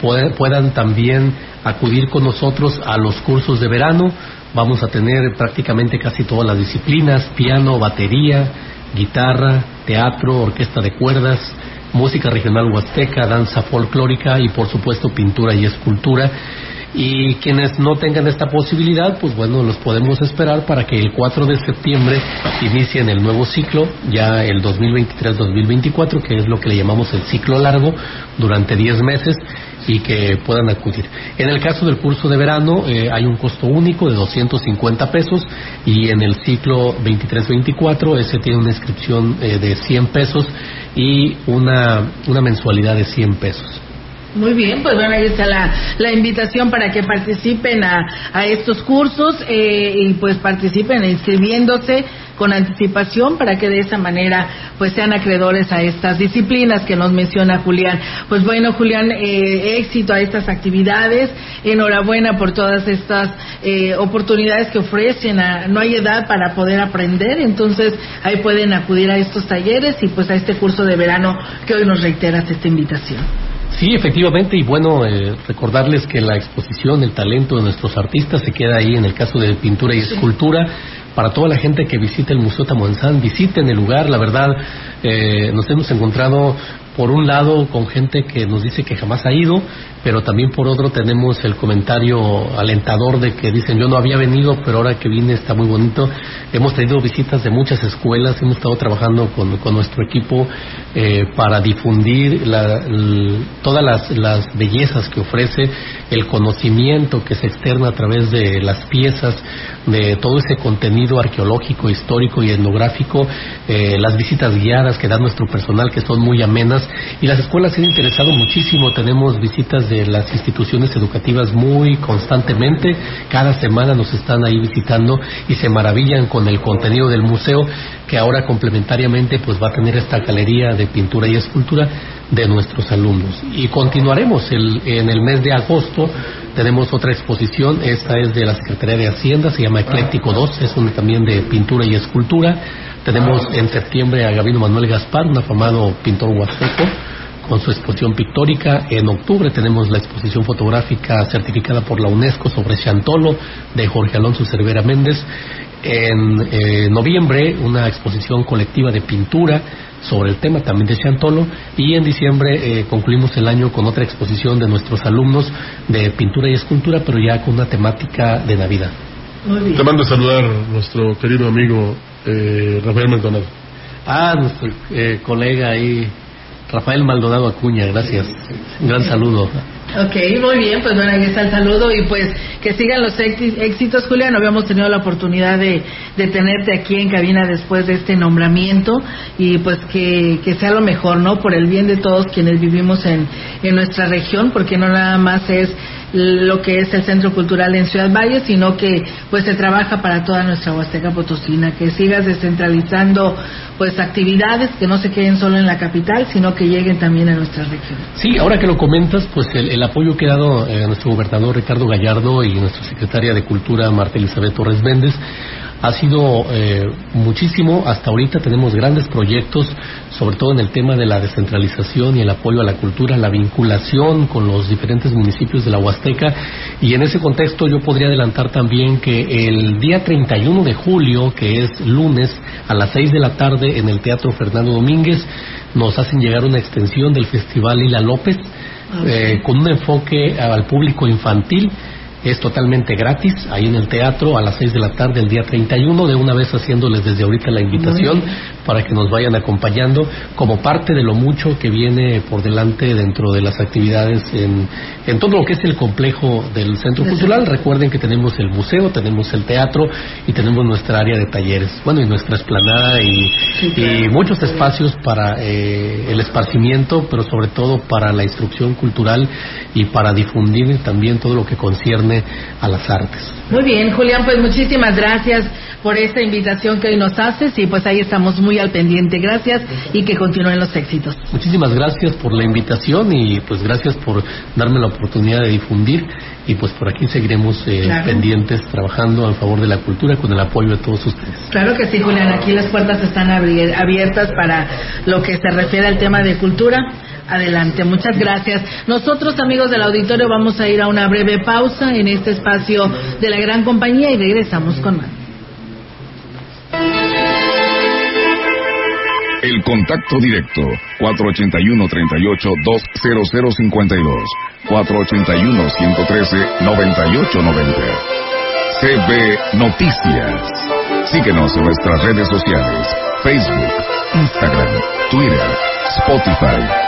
S17: puedan también acudir con nosotros a los cursos de verano. Vamos a tener prácticamente casi todas las disciplinas, piano, batería, guitarra, teatro, orquesta de cuerdas, música regional huasteca, danza folclórica y por supuesto pintura y escultura. Y quienes no tengan esta posibilidad, pues bueno, los podemos esperar para que el 4 de septiembre inicien el nuevo ciclo, ya el 2023-2024, que es lo que le llamamos el ciclo largo, durante 10 meses y que puedan acudir. En el caso del curso de verano eh, hay un costo único de 250 pesos y en el ciclo 23-24 ese tiene una inscripción eh, de 100 pesos y una, una mensualidad de 100 pesos.
S6: Muy bien, pues bueno, ahí está la, la invitación para que participen a, estos cursos eh, y pues participen inscribiéndose con anticipación para que de esa manera pues sean acreedores a estas disciplinas que nos menciona Julián. Pues bueno, Julián, eh, éxito a estas actividades, enhorabuena por todas estas eh, oportunidades que ofrecen, a, no hay edad para poder aprender, entonces ahí pueden acudir a estos talleres y pues a este curso de verano que hoy nos reiteras esta invitación.
S17: Sí, efectivamente, y bueno, eh, recordarles que la exposición, el talento de nuestros artistas se queda ahí en el caso de pintura y escultura. Para toda la gente que visite el Museo Tamuanzán, visiten el lugar, la verdad, eh, nos hemos encontrado por un lado con gente que nos dice que jamás ha ido, pero también por otro tenemos el comentario alentador de que dicen yo no había venido, pero ahora que vine está muy bonito. Hemos tenido visitas de muchas escuelas, hemos estado trabajando con, nuestro equipo eh, para difundir todas las, las bellezas que ofrece, el conocimiento que se externa a través de las piezas, de todo ese contenido arqueológico, histórico y etnográfico, eh, las visitas guiadas que da nuestro personal que son muy amenas y las escuelas se han interesado muchísimo, tenemos visitas de las instituciones educativas muy constantemente, cada semana nos están ahí visitando y se maravillan con el contenido del museo que ahora complementariamente pues va a tener esta galería de pintura y escultura de nuestros alumnos. Y continuaremos el, en el mes de agosto, tenemos otra exposición, esta es de la Secretaría de Hacienda, se llama Ecléctico 2, es una también de pintura y escultura. Tenemos en septiembre a Gabino Manuel Gaspar, un afamado pintor huasteco, con su exposición pictórica. En octubre tenemos la exposición fotográfica certificada por la UNESCO sobre Chantolo de Jorge Alonso Cervera Méndez. En eh, noviembre una exposición colectiva de pintura sobre el tema también de Chantolo y en diciembre eh, concluimos el año con otra exposición de nuestros alumnos de pintura y escultura pero ya con una temática de Navidad.
S5: Te mando a saludar nuestro querido amigo eh, Rafael Maldonado.
S17: Ah, nuestro eh, colega ahí, Rafael Maldonado Acuña, gracias. Un gran saludo.
S6: Ok, muy bien, pues bueno, ahí está el saludo y pues que sigan los éxitos, Julián. Habíamos tenido la oportunidad de, de tenerte aquí en cabina después de este nombramiento y pues que, que sea lo mejor, ¿no? Por el bien de todos quienes vivimos en, en nuestra región, porque no nada más es lo que es el Centro Cultural en Ciudad Valle, sino que pues se trabaja para toda nuestra Huasteca Potosina, que sigas descentralizando pues actividades que no se queden solo en la capital, sino que lleguen también a nuestra región.
S17: Sí, ahora que lo comentas, pues el, apoyo que ha dado eh, nuestro gobernador Ricardo Gallardo y nuestra secretaria de Cultura Marta Elizabeth Torres Méndez ha sido eh, muchísimo. Hasta ahorita tenemos grandes proyectos, sobre todo en el tema de la descentralización y el apoyo a la cultura, la vinculación con los diferentes municipios de la Huasteca. Y en ese contexto yo podría adelantar también que el día 31 de julio, que es lunes, a las 6 de la tarde en el Teatro Fernando Domínguez, nos hacen llegar una extensión del Festival Lila López. Ah, eh, con un enfoque al público infantil es totalmente gratis, ahí en el teatro a las 6 de la tarde el día 31, de una vez haciéndoles desde ahorita la invitación para que nos vayan acompañando como parte de lo mucho que viene por delante dentro de las actividades en, en todo lo que es el complejo del Centro Cultural. Recuerden que tenemos el museo, tenemos el teatro y tenemos nuestra área de talleres, bueno, y nuestra esplanada y, y muchos espacios para eh, el esparcimiento, pero sobre todo para la instrucción cultural y para difundir también todo lo que concierne a las artes.
S6: Muy bien, Julián, pues muchísimas gracias por esta invitación que hoy nos haces y pues ahí estamos muy al pendiente. Gracias y que continúen los éxitos.
S17: Muchísimas gracias por la invitación y pues gracias por darme la oportunidad de difundir y pues por aquí seguiremos eh, pendientes trabajando a favor de la cultura con el apoyo de todos ustedes.
S6: Claro que sí, Julián, aquí las puertas están abiertas para lo que se refiere al tema de cultura Adelante, muchas gracias. Nosotros, amigos del auditorio, vamos a ir a una breve pausa en este espacio de la gran compañía y regresamos con más.
S10: El contacto directo 481-38-20052 481-113-9890 CB Noticias. Síguenos en nuestras redes sociales, Facebook, Instagram, Twitter, Spotify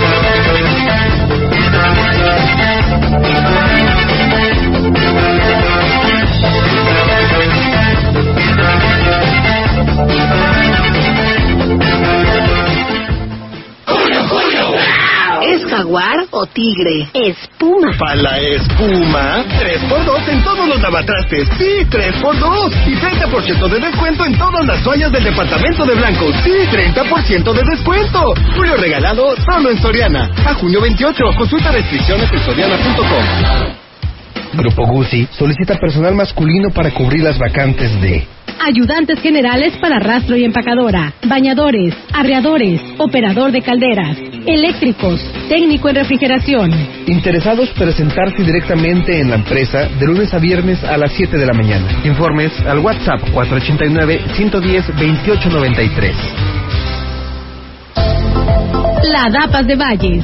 S15: jaguar o tigre? Espuma.
S14: Para la espuma, 3x2 en todos los lavatrastes. Sí, 3x2. Y 30% de descuento en todas las toallas del departamento de Blanco. Sí, 30% de descuento. Julio regalado solo en Soriana. A junio 28. Consulta restricciones en soriana.com.
S18: Grupo Guzzi solicita personal masculino para cubrir las vacantes de
S19: ayudantes generales para rastro y empacadora, bañadores, arreadores, operador de calderas, eléctricos, técnico en refrigeración.
S18: Interesados presentarse directamente en la empresa de lunes a viernes a las 7 de la mañana. Informes al WhatsApp 489-110-2893.
S19: La DAPAS de Valles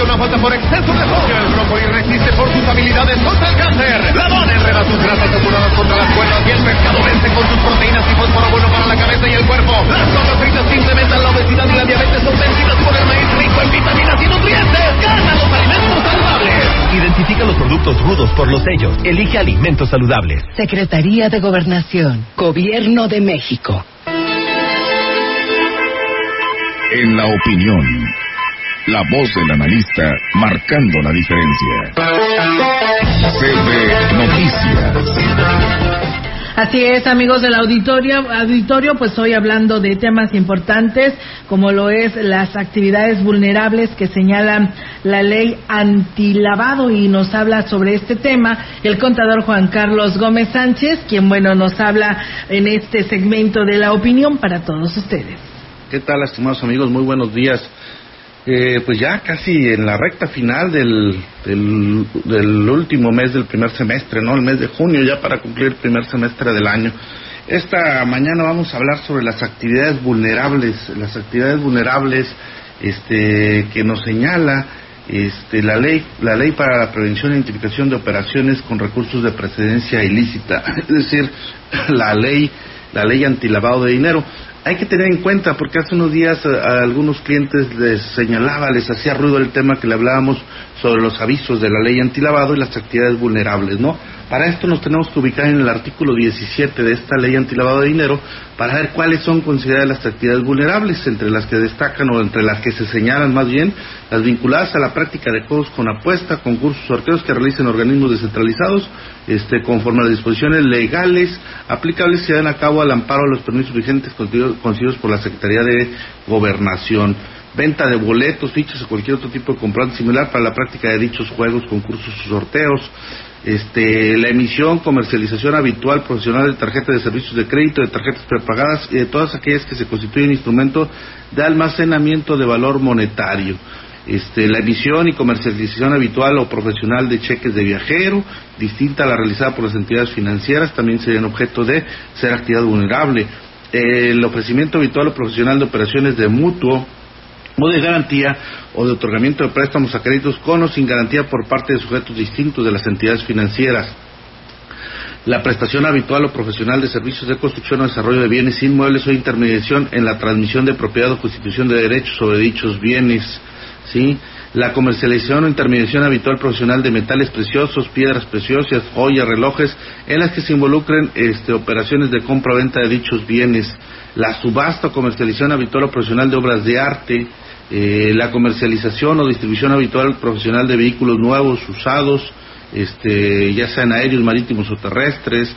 S20: Una falta por exceso de sodio. El brócoli resiste por sus habilidades contra el cáncer. La dona enreda sus grasas saturadas contra las cuerdas y el pescado vence con sus proteínas y fósforo bueno para la cabeza y el cuerpo. Las cosas que incrementan la obesidad y la diabetes son vencidas por el maíz rico en vitaminas y nutrientes. Gana los alimentos saludables.
S21: Identifica los productos rudos por los sellos. Elige alimentos saludables.
S15: Secretaría de Gobernación. Gobierno de México.
S10: En la opinión, la voz del analista marcando la diferencia. CB Noticias.
S6: Así es, amigos del auditorio, auditorio, pues hoy hablando de temas importantes como lo es las actividades vulnerables que señalan la ley antilavado y nos habla sobre este tema el contador Juan Carlos Gómez Sánchez, quien bueno nos habla en este segmento de la opinión para todos ustedes.
S22: ¿Qué tal, estimados amigos? Muy buenos días. Eh, pues ya casi en la recta final del, del, último mes del primer semestre, ¿no? El mes de junio, ya para cumplir el primer semestre del año. Esta mañana vamos a hablar sobre las actividades vulnerables, las actividades vulnerables este, que nos señala este, la ley, la ley para la prevención e identificación de operaciones con recursos de precedencia ilícita, es decir, la ley, la ley antilavado de dinero hay que tener en cuenta, porque hace unos días a, algunos clientes les señalaba, les hacía ruido el tema que le hablábamos sobre los avisos de la ley antilavado y las actividades vulnerables, ¿no? Para esto nos tenemos que ubicar en el artículo 17 de esta ley antilavado de dinero para ver cuáles son consideradas las actividades vulnerables, entre las que destacan o entre las que se señalan más bien, las vinculadas a la práctica de juegos con apuesta, concursos, sorteos que realicen organismos descentralizados, este, conforme a las disposiciones legales aplicables se dan a cabo al amparo de los permisos vigentes concedidos por la Secretaría de Gobernación. Venta de boletos, fichas o cualquier otro tipo de comprante similar para la práctica de dichos juegos, concursos o sorteos, este, la emisión, comercialización habitual, profesional de tarjetas de servicios de crédito, de tarjetas prepagadas y de todas aquellas que se constituyen instrumento de almacenamiento de valor monetario. Este, la emisión y comercialización habitual o profesional de cheques de viajero, distinta a la realizada por las entidades financieras, también serían objeto de ser actividad vulnerable. El ofrecimiento habitual o profesional de operaciones de mutuo o de garantía o de otorgamiento de préstamos a créditos con o sin garantía por parte de sujetos distintos de las entidades financieras. La prestación habitual o profesional de servicios de construcción o desarrollo de bienes inmuebles o intermediación en la transmisión de propiedad o constitución de derechos sobre dichos bienes. ¿sí? La comercialización o intermediación habitual profesional de metales preciosos, piedras preciosas, joyas, relojes, en las que se involucren este, operaciones de compra-venta de dichos bienes. La subasta o comercialización habitual o profesional de obras de arte, eh, la comercialización o distribución habitual profesional de vehículos nuevos, usados, este, ya sean aéreos, marítimos o terrestres,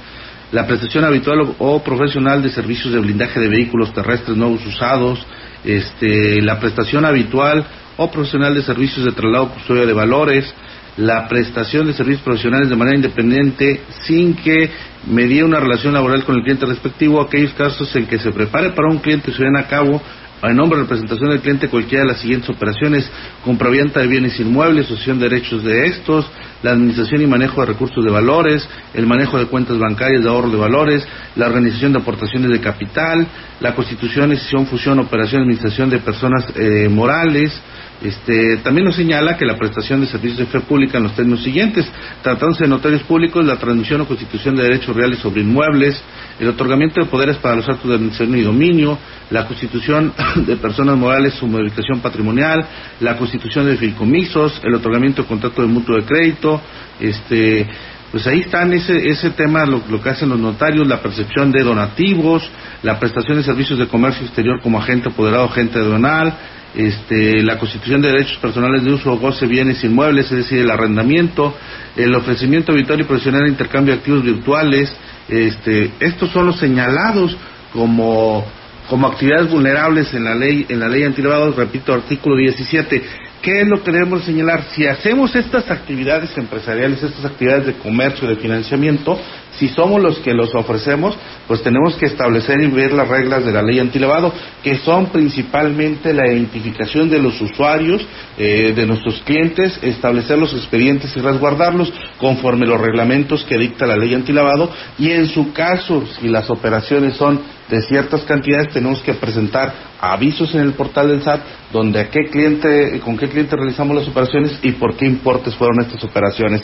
S22: la prestación habitual o, profesional de servicios de blindaje de vehículos terrestres nuevos usados, este, la prestación habitual o profesional de servicios de traslado custodia de valores, la prestación de servicios profesionales de manera independiente sin que medie una relación laboral con el cliente respectivo, aquellos casos en que se prepare para un cliente se den a cabo en nombre de representación del cliente cualquiera de las siguientes operaciones, compraventa de bienes inmuebles, asociación de derechos de estos, la administración y manejo de recursos de valores, el manejo de cuentas bancarias de ahorro de valores, la organización de aportaciones de capital, la constitución, decisión, fusión, operación, administración de personas eh, morales, este, también nos señala que la prestación de servicios de fe pública en los términos siguientes, tratándose de notarios públicos, la transmisión o constitución de derechos reales sobre inmuebles, el otorgamiento de poderes para los actos de administración y dominio, la constitución de personas morales, su modificación patrimonial, la constitución de fideicomisos, el otorgamiento de contrato de mutuo de crédito, este, pues ahí están ese, ese tema, lo, lo, que hacen los notarios, la percepción de donativos, la prestación de servicios de comercio exterior como agente apoderado, agente aduanal, este, la constitución de derechos personales de uso o goce bienes inmuebles, es decir, el arrendamiento, el ofrecimiento habitual y profesional de intercambio de activos virtuales, este, estos son los señalados como, como actividades vulnerables en la ley, en la ley antilavado, repito, artículo 17. ¿Qué es lo que debemos señalar? Si hacemos estas actividades empresariales, estas actividades de comercio, de financiamiento, si somos los que los ofrecemos, pues tenemos que establecer y ver las reglas de la ley antilavado, que son principalmente la identificación de los usuarios, eh, de nuestros clientes, establecer los expedientes y resguardarlos conforme los reglamentos que dicta la ley antilavado y en su caso, si las operaciones son de ciertas cantidades, tenemos que presentar avisos en el portal del SAT donde a qué cliente, con qué cliente realizamos las operaciones y por qué importes fueron estas operaciones.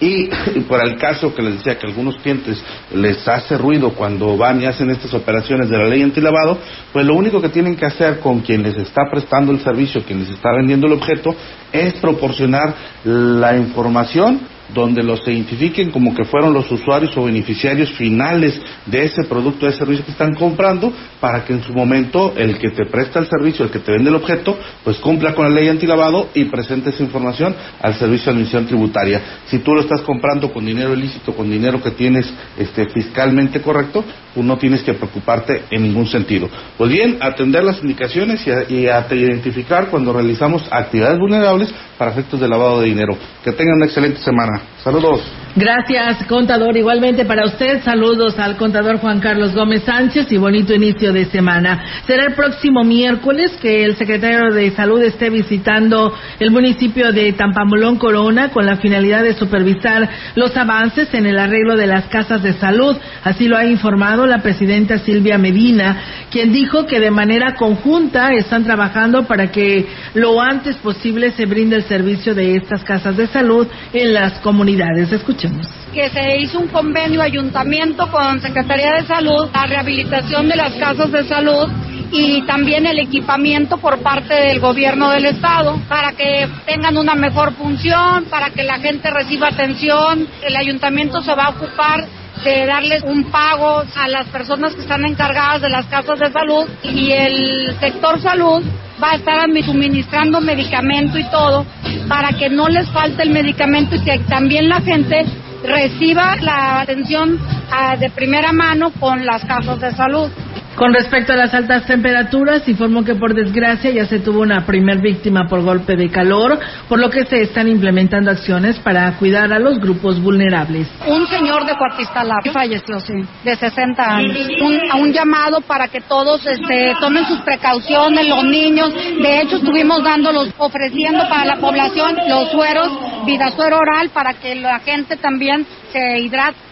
S22: Y, por el caso que les decía que a algunos clientes les hace ruido cuando van y hacen estas operaciones de la ley antilavado, pues lo único que tienen que hacer con quien les está prestando el servicio, quien les está vendiendo el objeto, es proporcionar la información donde los identifiquen como que fueron los usuarios o beneficiarios finales de ese producto, de ese servicio que están comprando, para que en su momento el que te presta el servicio, el que te vende el objeto, pues cumpla con la ley antilavado y presente esa información al servicio de administración tributaria. Si tú lo estás comprando con dinero ilícito, con dinero que tienes este, fiscalmente correcto, pues no tienes que preocuparte en ningún sentido. Pues bien, atender las indicaciones y, a, y a identificar cuando realizamos actividades vulnerables para efectos de lavado de dinero. Que tengan una excelente semana. Saludos.
S6: Gracias, contador. Igualmente para usted, saludos al contador Juan Carlos Gómez Sánchez y bonito inicio de semana. Será el próximo miércoles que el secretario de Salud esté visitando el municipio de Tampamolón Corona con la finalidad de supervisar los avances en el arreglo de las casas de salud. Así lo ha informado la presidenta Silvia Medina, quien dijo que de manera conjunta están trabajando para que lo antes posible se brinde el servicio de estas casas de salud en las comunidades. Escuchemos.
S23: Que se hizo un convenio ayuntamiento con Secretaría de Salud, la rehabilitación de las casas de salud y también el equipamiento por parte del gobierno del estado para que tengan una mejor función, para que la gente reciba atención. El ayuntamiento se va a ocupar de darles un pago a las personas que están encargadas de las casas de salud y el sector salud va a estar suministrando medicamento y todo para que no les falte el medicamento y que también la gente reciba la atención uh, de primera mano con las casas de salud.
S6: Con respecto a las altas temperaturas, informó que por desgracia ya se tuvo una primer víctima por golpe de calor, por lo que se están implementando acciones para cuidar a los grupos vulnerables.
S23: Un señor de Cuartistala falleció, sí, de 60 años. Un, un llamado para que todos este, tomen sus precauciones, los niños. De hecho, estuvimos dándolos, ofreciendo para la población los sueros, vidasuero oral, para que la gente también se hidrate.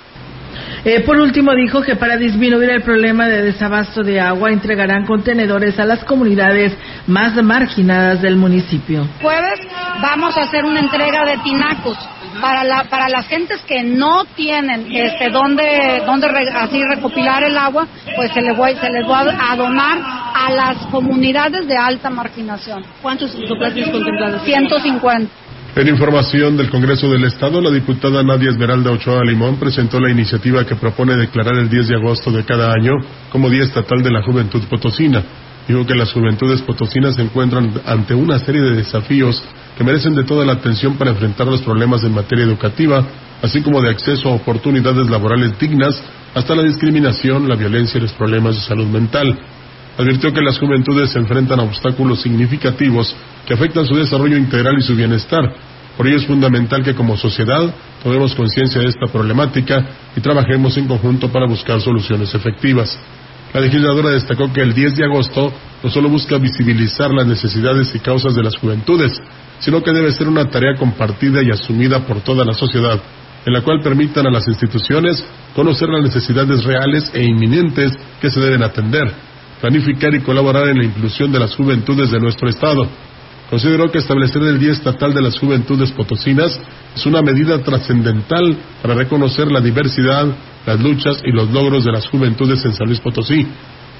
S6: Eh, por último, dijo que para disminuir el problema de desabasto de agua entregarán contenedores a las comunidades más marginadas del municipio.
S23: Jueves vamos a hacer una entrega de tinacos para la, para las gentes que no tienen este donde donde re, así recopilar el agua, pues se les voy se les va a donar a las comunidades de alta marginación.
S11: ¿Cuántos tienes contemplados?
S23: 150.
S5: En información del Congreso del Estado, la diputada Nadia Esmeralda Ochoa Limón presentó la iniciativa que propone declarar el 10 de agosto de cada año como Día Estatal de la Juventud Potosina. Dijo que las juventudes potosinas se encuentran ante una serie de desafíos que merecen de toda la atención para enfrentar los problemas en materia educativa, así como de acceso a oportunidades laborales dignas, hasta la discriminación, la violencia y los problemas de salud mental. Advirtió que las juventudes se enfrentan a obstáculos significativos que afectan su desarrollo integral y su bienestar. Por ello es fundamental que como sociedad tomemos conciencia de esta problemática y trabajemos en conjunto para buscar soluciones efectivas. La legisladora destacó que el 10 de agosto no solo busca visibilizar las necesidades y causas de las juventudes, sino que debe ser una tarea compartida y asumida por toda la sociedad, en la cual permitan a las instituciones conocer las necesidades reales e inminentes que se deben atender, planificar y colaborar en la inclusión de las juventudes de nuestro Estado. Consideró que establecer el Día Estatal de las Juventudes Potosinas es una medida trascendental para reconocer la diversidad, las luchas y los logros de las juventudes en San Luis Potosí.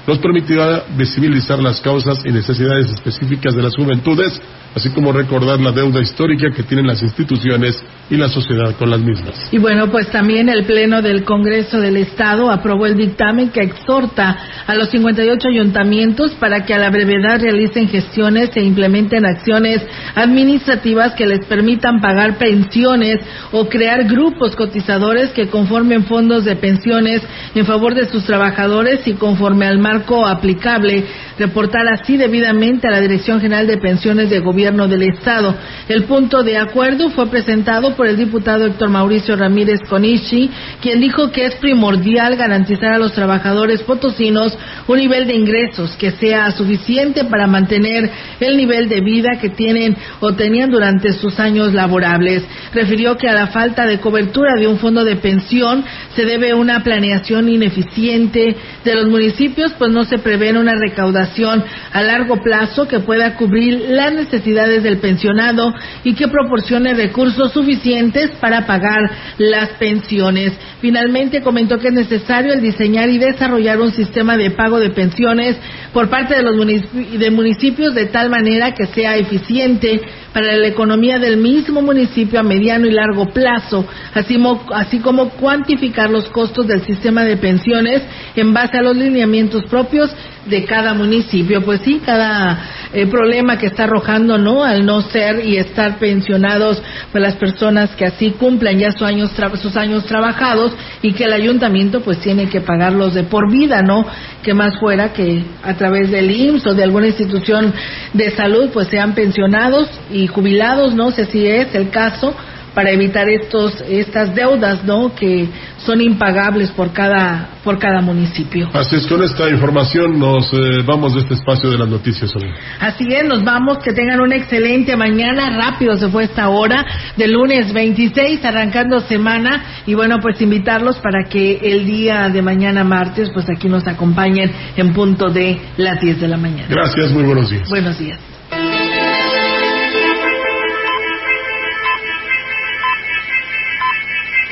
S5: Nos permitirá visibilizar las causas y necesidades específicas de las juventudes, así como recordar la deuda histórica que tienen las instituciones y la sociedad con las mismas.
S6: Y bueno, pues también el Pleno del Congreso del Estado aprobó el dictamen que exhorta a los 58 ayuntamientos para que a la brevedad realicen gestiones e implementen acciones administrativas que les permitan pagar pensiones o crear grupos cotizadores que conformen fondos de pensiones en favor de sus trabajadores y conforme al marco aplicable, reportar así debidamente a la Dirección General de Pensiones de Gobierno del Estado. El punto de acuerdo fue presentado por el diputado Héctor Mauricio Ramírez Conichi, quien dijo que es primordial garantizar a los trabajadores potosinos un nivel de ingresos que sea suficiente para mantener el nivel de vida que tienen o tenían durante sus años laborables. Refirió que a la falta de cobertura de un fondo de pensión se debe una planeación ineficiente de los municipios, pues no se prevé una recaudación a largo plazo que pueda cubrir las necesidades del pensionado y que proporcione recursos suficientes para pagar las pensiones. Finalmente comentó que es necesario el diseñar y desarrollar un sistema de pago de pensiones por parte de los municipios de tal manera que sea eficiente para la economía del mismo municipio a mediano y largo plazo, así, así como cuantificar los costos del sistema de pensiones en base a los lineamientos propios de cada municipio. Pues sí, cada eh, problema que está arrojando, ¿no? Al no ser y estar pensionados, pues las personas que así cumplan ya sus años, sus años trabajados y que el ayuntamiento pues tiene que pagarlos de por vida, ¿no? Que más fuera que a través del IMSS o de alguna institución de salud pues sean pensionados y jubilados, no si es el caso, para evitar estos estas deudas no que son impagables por cada por cada municipio.
S5: Así es con esta información nos eh, vamos de este espacio de las noticias hoy
S6: así es nos vamos. Que tengan una excelente mañana. Rápido se fue esta hora de lunes 26 arrancando semana. Y bueno pues invitarlos para que el día de mañana martes pues aquí nos acompañen en punto de las 10 de la mañana.
S5: Gracias muy buenos días.
S6: Buenos días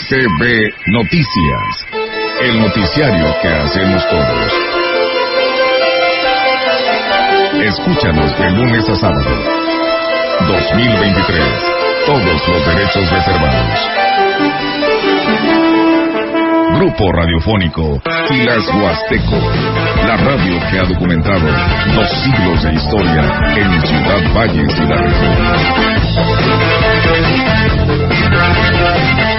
S10: CB Noticias, el noticiario que hacemos todos. Escúchanos de lunes a sábado. 2023. Todos los derechos reservados. Grupo Radiofónico Filas Huasteco. La radio que ha documentado dos siglos de historia en Ciudad Valles y la región.